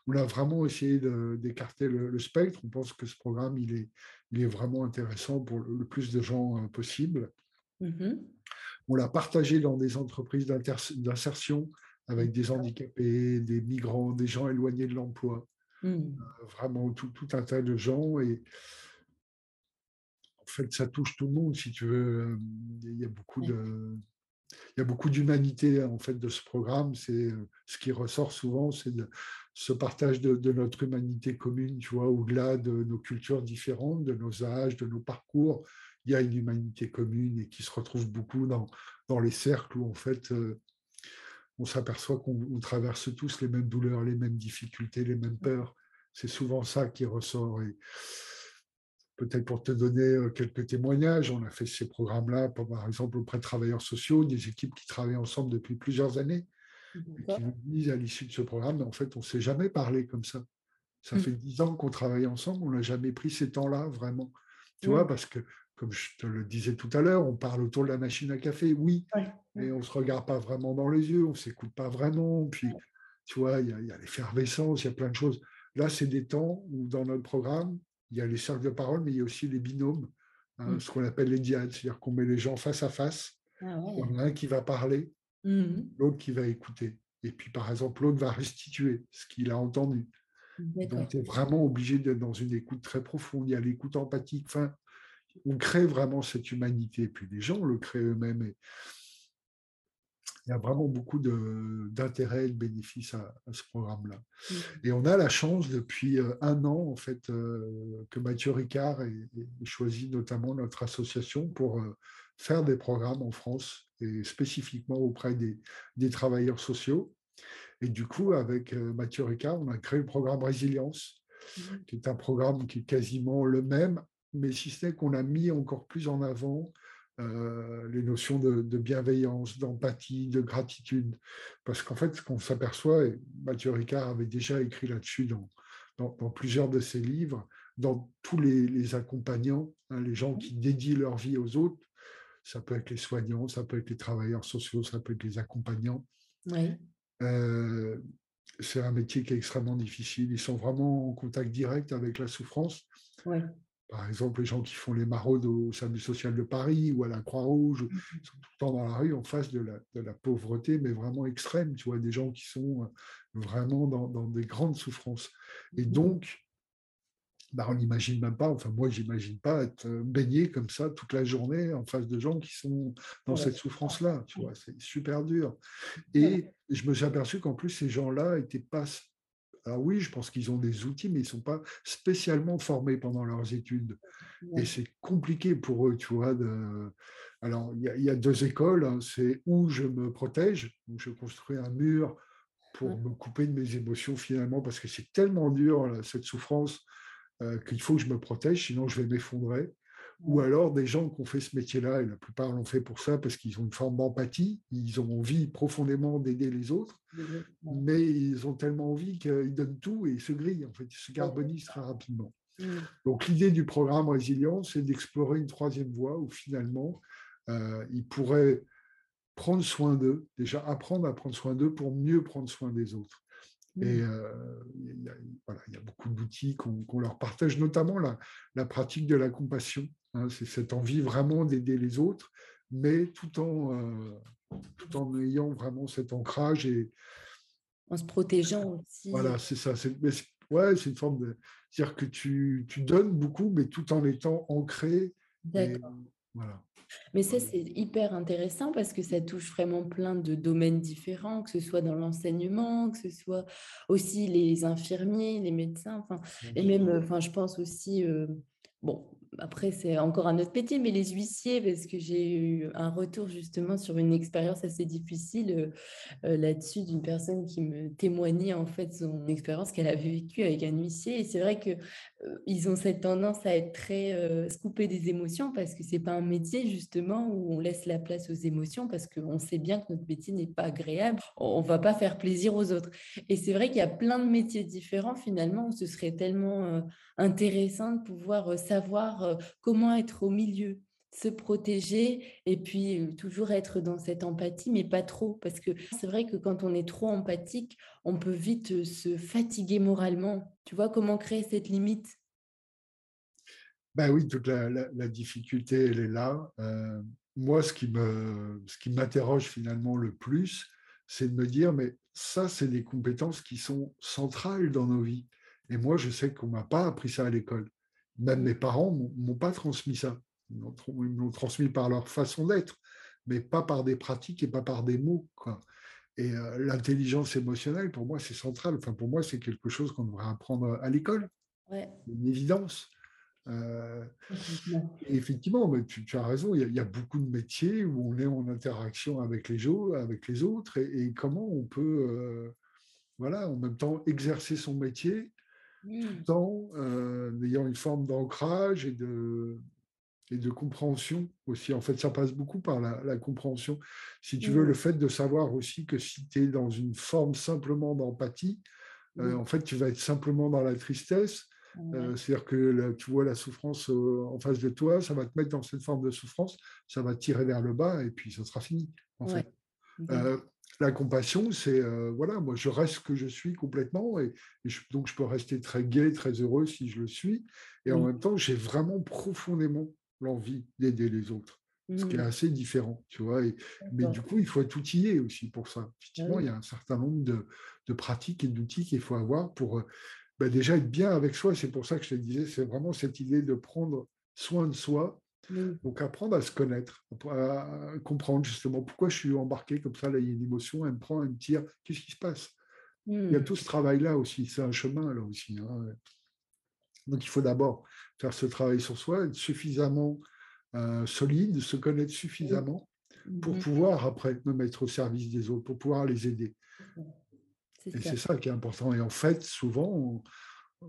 on a vraiment essayé d'écarter le, spectre. On pense que ce programme, il est, il est vraiment intéressant pour le, plus de gens euh, possible. Mmh on l'a partagé dans des entreprises d'insertion avec des handicapés, des migrants, des gens éloignés de l'emploi. Mmh. vraiment tout, tout, un tas de gens. Et en fait, ça touche tout le monde, si tu veux. Il y a beaucoup de il y a beaucoup d'humanité en fait de ce programme. C'est ce qui ressort souvent, c'est ce partage de, notre humanité commune, tu vois, au-delà de nos cultures différentes, de nos âges, de nos parcours. Il y a une humanité commune et qui se retrouve beaucoup dans, dans les cercles où en fait on s'aperçoit qu'on traverse tous les mêmes douleurs, les mêmes difficultés, les mêmes peurs. C'est souvent ça qui ressort. Et, peut-être pour te donner euh, quelques témoignages, on a fait ces programmes-là, par exemple auprès de travailleurs sociaux, des équipes qui travaillent ensemble depuis plusieurs années, et qui nous disent à l'issue de ce programme, en fait, on ne s'est jamais parlé comme ça. Ça mmh. fait dix ans qu'on travaille ensemble, on n'a jamais pris ces temps-là vraiment. Tu vois, parce que, comme je te le disais tout à l'heure, on parle autour de la machine à café, oui, mais on ne se regarde pas vraiment dans les yeux, on ne s'écoute pas vraiment. Puis, tu vois, il y a l'effervescence, il y a plein de choses. Là, c'est des temps où, dans notre programme, il y a les cercles de parole, mais il y a aussi les binômes, hein, mmh. ce qu'on appelle les diades, c'est-à-dire qu'on met les gens face à face. Ah il y en a un qui va parler, mmh l'autre qui va écouter. Et puis, par exemple, l'autre va restituer ce qu'il a entendu. Donc, tu es vraiment obligé d'être dans une écoute très profonde. Il y a l'écoute empathique. Enfin, on crée vraiment cette humanité. Et puis, les gens le créent eux-mêmes. Et, il y a vraiment beaucoup d'intérêt et de bénéfices à, ce programme-là. Mmh. Et on a la chance depuis euh, un an, en fait, euh, que Mathieu Ricard ait, choisi notamment notre association pour euh, faire des programmes en France et spécifiquement auprès des, des travailleurs sociaux. Et du coup, avec Mathieu Ricard, on a créé le programme Résilience, mmh. qui est un programme qui est quasiment le même, mais si ce n'est qu'on a mis encore plus en avant euh, les notions de, bienveillance, d'empathie, de gratitude. Parce qu'en fait, ce qu'on s'aperçoit, et Mathieu Ricard avait déjà écrit là-dessus dans, dans, plusieurs de ses livres, dans tous les, accompagnants, hein, les gens qui dédient leur vie aux autres, ça peut être les soignants, ça peut être les travailleurs sociaux, ça peut être les accompagnants. Euh, c'est un métier qui est extrêmement difficile. Ils sont vraiment en contact direct avec la souffrance. Par exemple, les gens qui font les maraudes au service social de Paris ou à la Croix-Rouge, mmh sont tout le temps dans la rue en face de la, pauvreté, mais vraiment extrême. Tu vois, des gens qui sont euh, vraiment dans, des grandes souffrances. Et mmh donc, bah, on n'imagine même pas, enfin moi, j'imagine pas être euh, baigné comme ça toute la journée en face de gens qui sont dans cette souffrance-là. Tu vois, c'est super dur. Et je me suis aperçu qu'en plus, ces gens-là n'étaient pas alors oui, je pense qu'ils ont des outils, mais ils ne sont pas spécialement formés pendant leurs études. Et c'est compliqué pour eux, tu vois. De... Alors, il y, a deux écoles. Hein. C'est où je me protège, où je construis un mur pour me couper de mes émotions finalement, parce que c'est tellement dur, cette souffrance, euh, qu'il faut que je me protège, sinon je vais m'effondrer ou alors des gens qui ont fait ce métier-là, et la plupart l'ont fait pour ça parce qu'ils ont une forme d'empathie, ils ont envie profondément d'aider les autres, mais ils ont tellement envie qu'ils donnent tout et ils se grillent, en fait, ils se carbonisent très rapidement. Mmh. Donc l'idée du programme Résilience, c'est d'explorer une troisième voie où finalement, euh, ils pourraient prendre soin d'eux, déjà apprendre à prendre soin d'eux pour mieux prendre soin des autres. Et mmh. euh, il, y a, voilà, il, y a, beaucoup d'outils qu'on leur partage, notamment la, la pratique de la compassion. Hein, c'est cette envie vraiment d'aider les autres, mais tout en, euh, tout en ayant vraiment cet ancrage et en se protégeant aussi. Voilà, c'est ça. C'est, ouais, une forme de dire que tu, tu, donnes beaucoup, mais tout en étant ancré. D'accord. voilà. Mais ça, c'est hyper intéressant parce que ça touche vraiment plein de domaines différents, que ce soit dans l'enseignement, que ce soit aussi les infirmiers, les médecins, enfin, et même, enfin, je pense aussi, euh, bon, après, c'est encore un autre métier, mais les huissiers, parce que j'ai eu un retour justement sur une expérience assez difficile euh, euh, là-dessus d'une personne qui me témoignait en fait son expérience qu'elle avait vécue avec un huissier. Et c'est vrai que euh, ils ont cette tendance à être très euh, se des émotions parce que c'est pas un métier justement où on laisse la place aux émotions parce qu'on sait bien que notre métier n'est pas agréable. On va pas faire plaisir aux autres. Et c'est vrai qu'il y a plein de métiers différents finalement où ce serait tellement intéressant de pouvoir savoir comment être au milieu se protéger et puis toujours être dans cette empathie, mais pas trop, parce que c'est vrai que quand on est trop empathique, on peut vite se fatiguer moralement. Tu vois comment créer cette limite? Ben oui, toute la, difficulté, elle est là. moi, ce qui, me, ce qui m'interroge finalement le plus, c'est de me dire, mais ça, c'est des compétences qui sont centrales dans nos vies. Et moi, je sais qu'on ne m'a pas appris ça à l'école. Même mes parents ne m'ont pas transmis ça. Ils m'ont transmis par leur façon d'être, mais pas par des pratiques et pas par des mots. Quoi. Et euh, l'intelligence émotionnelle, pour moi, c'est central. Enfin, pour moi, c'est quelque chose qu'on devrait apprendre à l'école. Une évidence. Euh, effectivement, mais tu, as raison, il y, a, beaucoup de métiers où on est en interaction avec les, avec les autres et, comment on peut, euh, voilà, en même temps exercer son métier mmh. tout en ayant une forme d'ancrage et de, et de compréhension aussi. En fait, ça passe beaucoup par la, compréhension. Si tu veux, le fait de savoir aussi que si tu es dans une forme simplement d'empathie, euh, en fait, tu vas être simplement dans la tristesse. Euh, c'est-à-dire que tu vois la souffrance euh, en face de toi, ça va te mettre dans cette forme de souffrance, ça va te tirer vers le bas et puis ça sera fini. En fait. La compassion, c'est voilà, moi je reste ce que je suis complètement et, donc je peux rester très gai, très heureux si je le suis. Et en même temps, j'ai vraiment profondément l'envie d'aider les autres, ce qui est mmh. assez différent, tu vois. mais du coup, il faut être outillé aussi pour ça. Effectivement, ah il y a un certain nombre de, pratiques et d'outils qu'il faut avoir pour bah, déjà être bien avec soi. C'est pour ça que je te disais, c'est vraiment cette idée de prendre soin de soi. Mmh. Donc apprendre à se connaître, à comprendre justement pourquoi je suis embarqué comme ça, là il y a une émotion, elle me prend, elle me tire, qu'est-ce qui se passe? Il y a mmh. tout ce travail-là aussi, c'est un chemin là aussi. Hein. Donc il faut d'abord faire ce travail sur soi, être suffisamment euh, solide, se connaître suffisamment pour pouvoir après me mettre au service des autres, pour pouvoir les aider. Et c'est ça qui est important. Et en fait, souvent,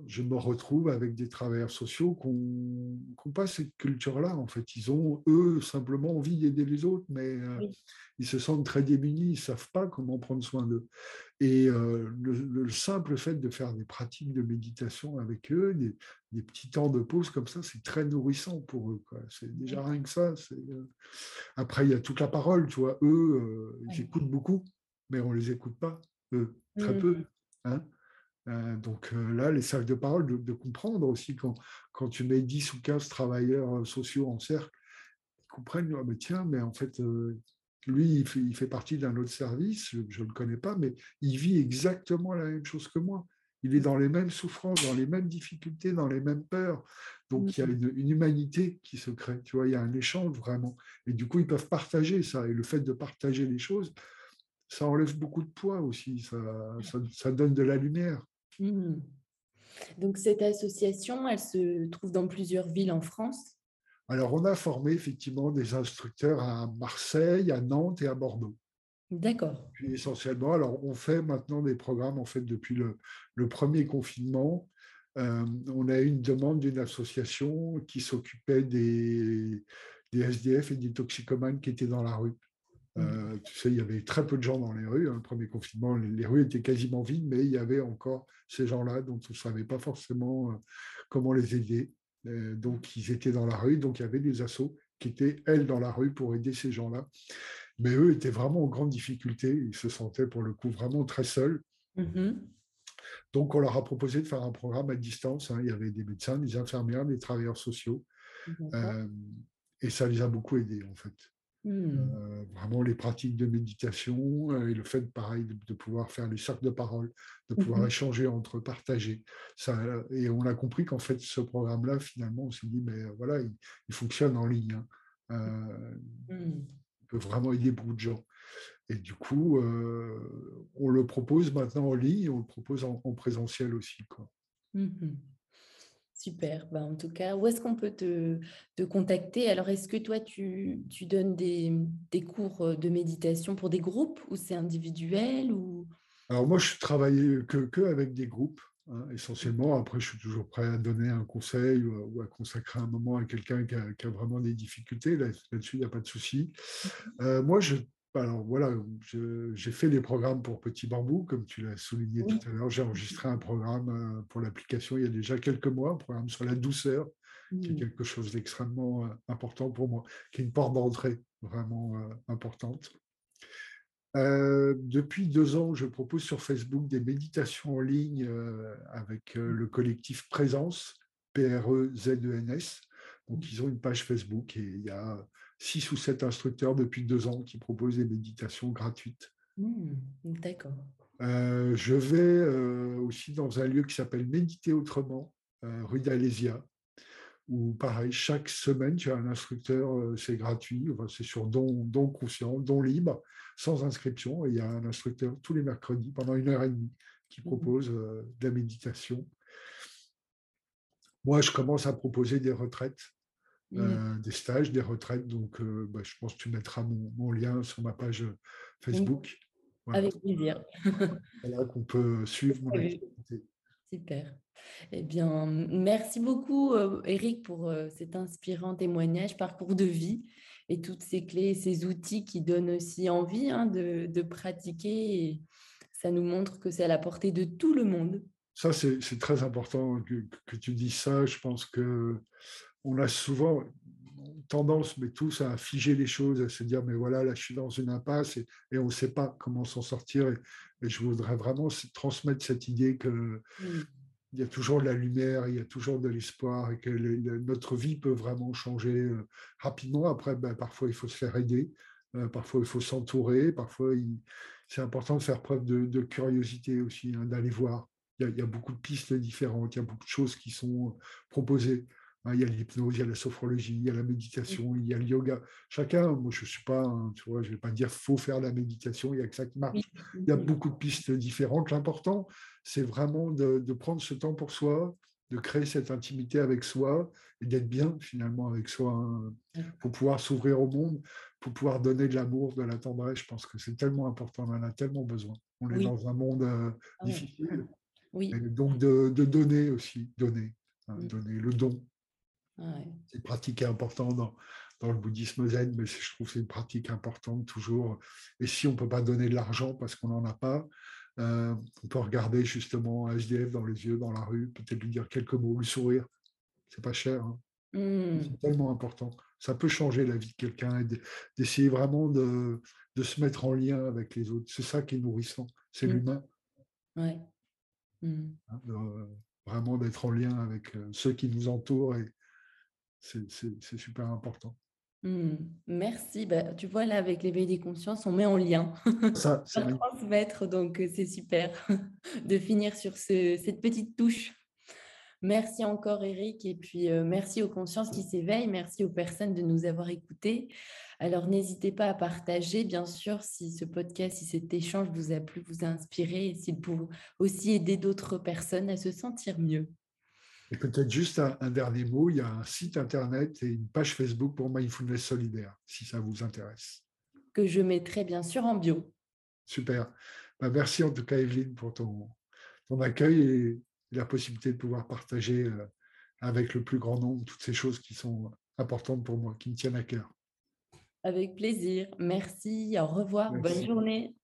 je me retrouve avec des travailleurs sociaux qui n'ont pas cette culture-là. En fait, ils ont, eux, simplement envie d'aider les autres, mais euh, ils se sentent très démunis, ils ne savent pas comment prendre soin d'eux. Et euh, le, simple fait de faire des pratiques de méditation avec eux, des, petits temps de pause comme ça, c'est très nourrissant pour eux. C'est déjà rien que ça. Euh, après, il y a toute la parole, tu vois. Eux, ils écoutent beaucoup, mais on ne les écoute pas, eux, très peu. Mmh. Hein euh, donc euh, là, les sacs de parole, de, comprendre aussi quand, quand tu mets 10 ou 15 travailleurs euh, sociaux en cercle, ils comprennent, ah, mais tiens, mais en fait, lui, il fait, il fait partie d'un autre service, je ne le connais pas, mais il vit exactement la même chose que moi. Il est dans les mêmes souffrances, dans les mêmes difficultés, dans les mêmes peurs. Donc, il y a une, humanité qui se crée, tu vois, il y a un échange vraiment. Et du coup, ils peuvent partager ça. Et le fait de partager les choses, ça enlève beaucoup de poids aussi, ça, ça donne de la lumière. Mmh. Donc cette association, elle se trouve dans plusieurs villes en France? Alors on a formé effectivement des instructeurs à Marseille, à Nantes et à Bordeaux. D'accord. Puis essentiellement, alors on fait maintenant des programmes en fait depuis le, premier confinement. Euh, on a eu une demande d'une association qui s'occupait des, des SDF et des toxicomanes qui étaient dans la rue. Euh, tu sais, il y avait très peu de gens dans les rues. Hein. Le premier confinement, les, rues étaient quasiment vides, mais il y avait encore ces gens-là dont on ne savait pas forcément euh, comment les aider. Euh, donc, ils étaient dans la rue. Donc, il y avait des assos qui étaient, elles, dans la rue pour aider ces gens-là. Mais eux étaient vraiment en grande difficulté. Ils se sentaient, pour le coup, vraiment très seuls. Mmh donc, on leur a proposé de faire un programme à distance. Hein. Il y avait des médecins, des infirmières, des travailleurs sociaux. et ça les a beaucoup aidés, en fait. Mmh. Euh, vraiment les pratiques de méditation euh, et le fait, pareil, de, pouvoir faire les cercles de parole, de pouvoir mmh échanger entre partager. Ça, et on a compris qu'en fait, ce programme-là, finalement, on s'est dit, mais euh, voilà, il, fonctionne en ligne. Hein. Mmh. Il peut vraiment aider beaucoup de gens. Et du coup, on le propose maintenant en ligne et on le propose en, présentiel aussi. Quoi. Super. Ben, en tout cas, où est-ce qu'on peut te, te contacter? Alors, est-ce que toi, tu, tu donnes des, des, cours euh, de méditation pour des groupes ou c'est individuel ou... Alors, moi, je travaille que, que avec des groupes, hein, essentiellement. Après, je suis toujours prêt à donner un conseil ou à, consacrer un moment à quelqu'un qui, qui a, vraiment des difficultés. Là-dessus, il n'y a pas de souci. Euh, moi, je alors voilà, j'ai fait des programmes pour Petit Bambou, comme tu l'as souligné tout à l'heure. J'ai enregistré un programme euh, pour l'application il y a déjà quelques mois, un programme sur la douceur, qui est quelque chose d'extrêmement euh, important pour moi, qui est une porte d'entrée vraiment euh, importante. depuis deux ans, je propose sur Facebook des méditations en ligne avec le collectif Présence, P-R-E-Z-E-N-S. Donc, ils ont une page Facebook et il y a six ou sept instructeurs depuis deux ans qui proposent des méditations gratuites Mmh, d'accord. je vais aussi dans un lieu qui s'appelle Méditer autrement, rue d'Alésia, où pareil, chaque semaine, tu as un instructeur, c'est gratuit, c'est sur don, don conscient, don libre, sans inscription. Et il y a un instructeur tous les mercredis pendant une heure et demie qui mmh propose de la méditation. Moi, je commence à proposer des retraites, mmh. des stages, des retraites. Donc, bah, je pense que tu mettras mon, lien sur ma page Facebook. Avec plaisir. voilà qu'on peut suivre mon activité. Super. Eh bien, merci beaucoup, Eric, pour cet inspirant témoignage, parcours de vie et toutes ces clés, ces outils qui donnent aussi envie hein, de, pratiquer. Et ça nous montre que c'est à la portée de tout le monde. Ça, c'est très important que, que, tu dis ça. Je pense que on a souvent tendance, mais tous, à figer les choses, à se dire, mais voilà, là, je suis dans une impasse et, on ne sait pas comment s'en sortir. Et, je voudrais vraiment transmettre cette idée que il y a toujours de la lumière, il y a toujours de l'espoir et que notre vie peut vraiment changer euh, rapidement. Après, ben, parfois, il faut se faire aider, euh, parfois, il faut s'entourer, parfois, c'est important de faire preuve de, curiosité aussi, hein, d'aller voir. Il y, a, beaucoup de pistes différentes, il y a beaucoup de choses qui sont proposées. Hein, il y a l'hypnose, il y a la sophrologie, il y a la méditation, il y a le yoga. Chacun, moi je ne suis pas, tu vois, je ne vais pas dire faut faire la méditation, il y a que ça qui marche. Il y a beaucoup de pistes différentes. L'important, c'est vraiment de, prendre ce temps pour soi, de créer cette intimité avec soi et d'être bien finalement avec soi hein, pour pouvoir s'ouvrir au monde, pour pouvoir donner de l'amour, de la tendresse. Je pense que c'est tellement important, on en a tellement besoin. On est dans un monde euh, ah difficile. Oui. donc de, donner aussi, donner, hein, donner le don. C'est une pratique importante dans, dans, le bouddhisme zen, mais je trouve que c'est une pratique importante toujours. Et si on ne peut pas donner de l'argent parce qu'on n'en a pas, euh, on peut regarder justement un SDF dans les yeux, dans la rue, peut-être lui dire quelques mots, lui sourire. C'est pas cher. Hein. Mmh. C'est tellement important. Ça peut changer la vie de quelqu'un et d'essayer vraiment de, de, se mettre en lien avec les autres. C'est ça qui est nourrissant. C'est mmh. l'humain. Ouais. Mmh. Hein, vraiment d'être en lien avec euh, ceux qui nous entourent et, c'est super important. Mmh. merci. Bah, tu vois, là, avec l'éveil des consciences, on met en lien. Ça, c'est transmettre, donc c'est super de finir sur cette petite touche. Merci encore, Eric. Et puis, merci aux consciences qui s'éveillent. Merci aux personnes de nous avoir écoutés. Alors, n'hésitez pas à partager, bien sûr, si ce podcast, si cet échange vous a plu, vous a inspiré, et s'il peut aussi aider d'autres personnes à se sentir mieux. Et peut-être juste un, dernier mot, il y a un site internet et une page Facebook pour Mindfulness Solidaire, si ça vous intéresse. Que je mettrai bien sûr en bio. Super. Bah, merci en tout cas, Evelyne, pour ton, ton accueil et la possibilité de pouvoir partager euh, avec le plus grand nombre toutes ces choses qui sont importantes pour moi, qui me tiennent à cœur. Avec plaisir. Merci. Au revoir. Bonne journée.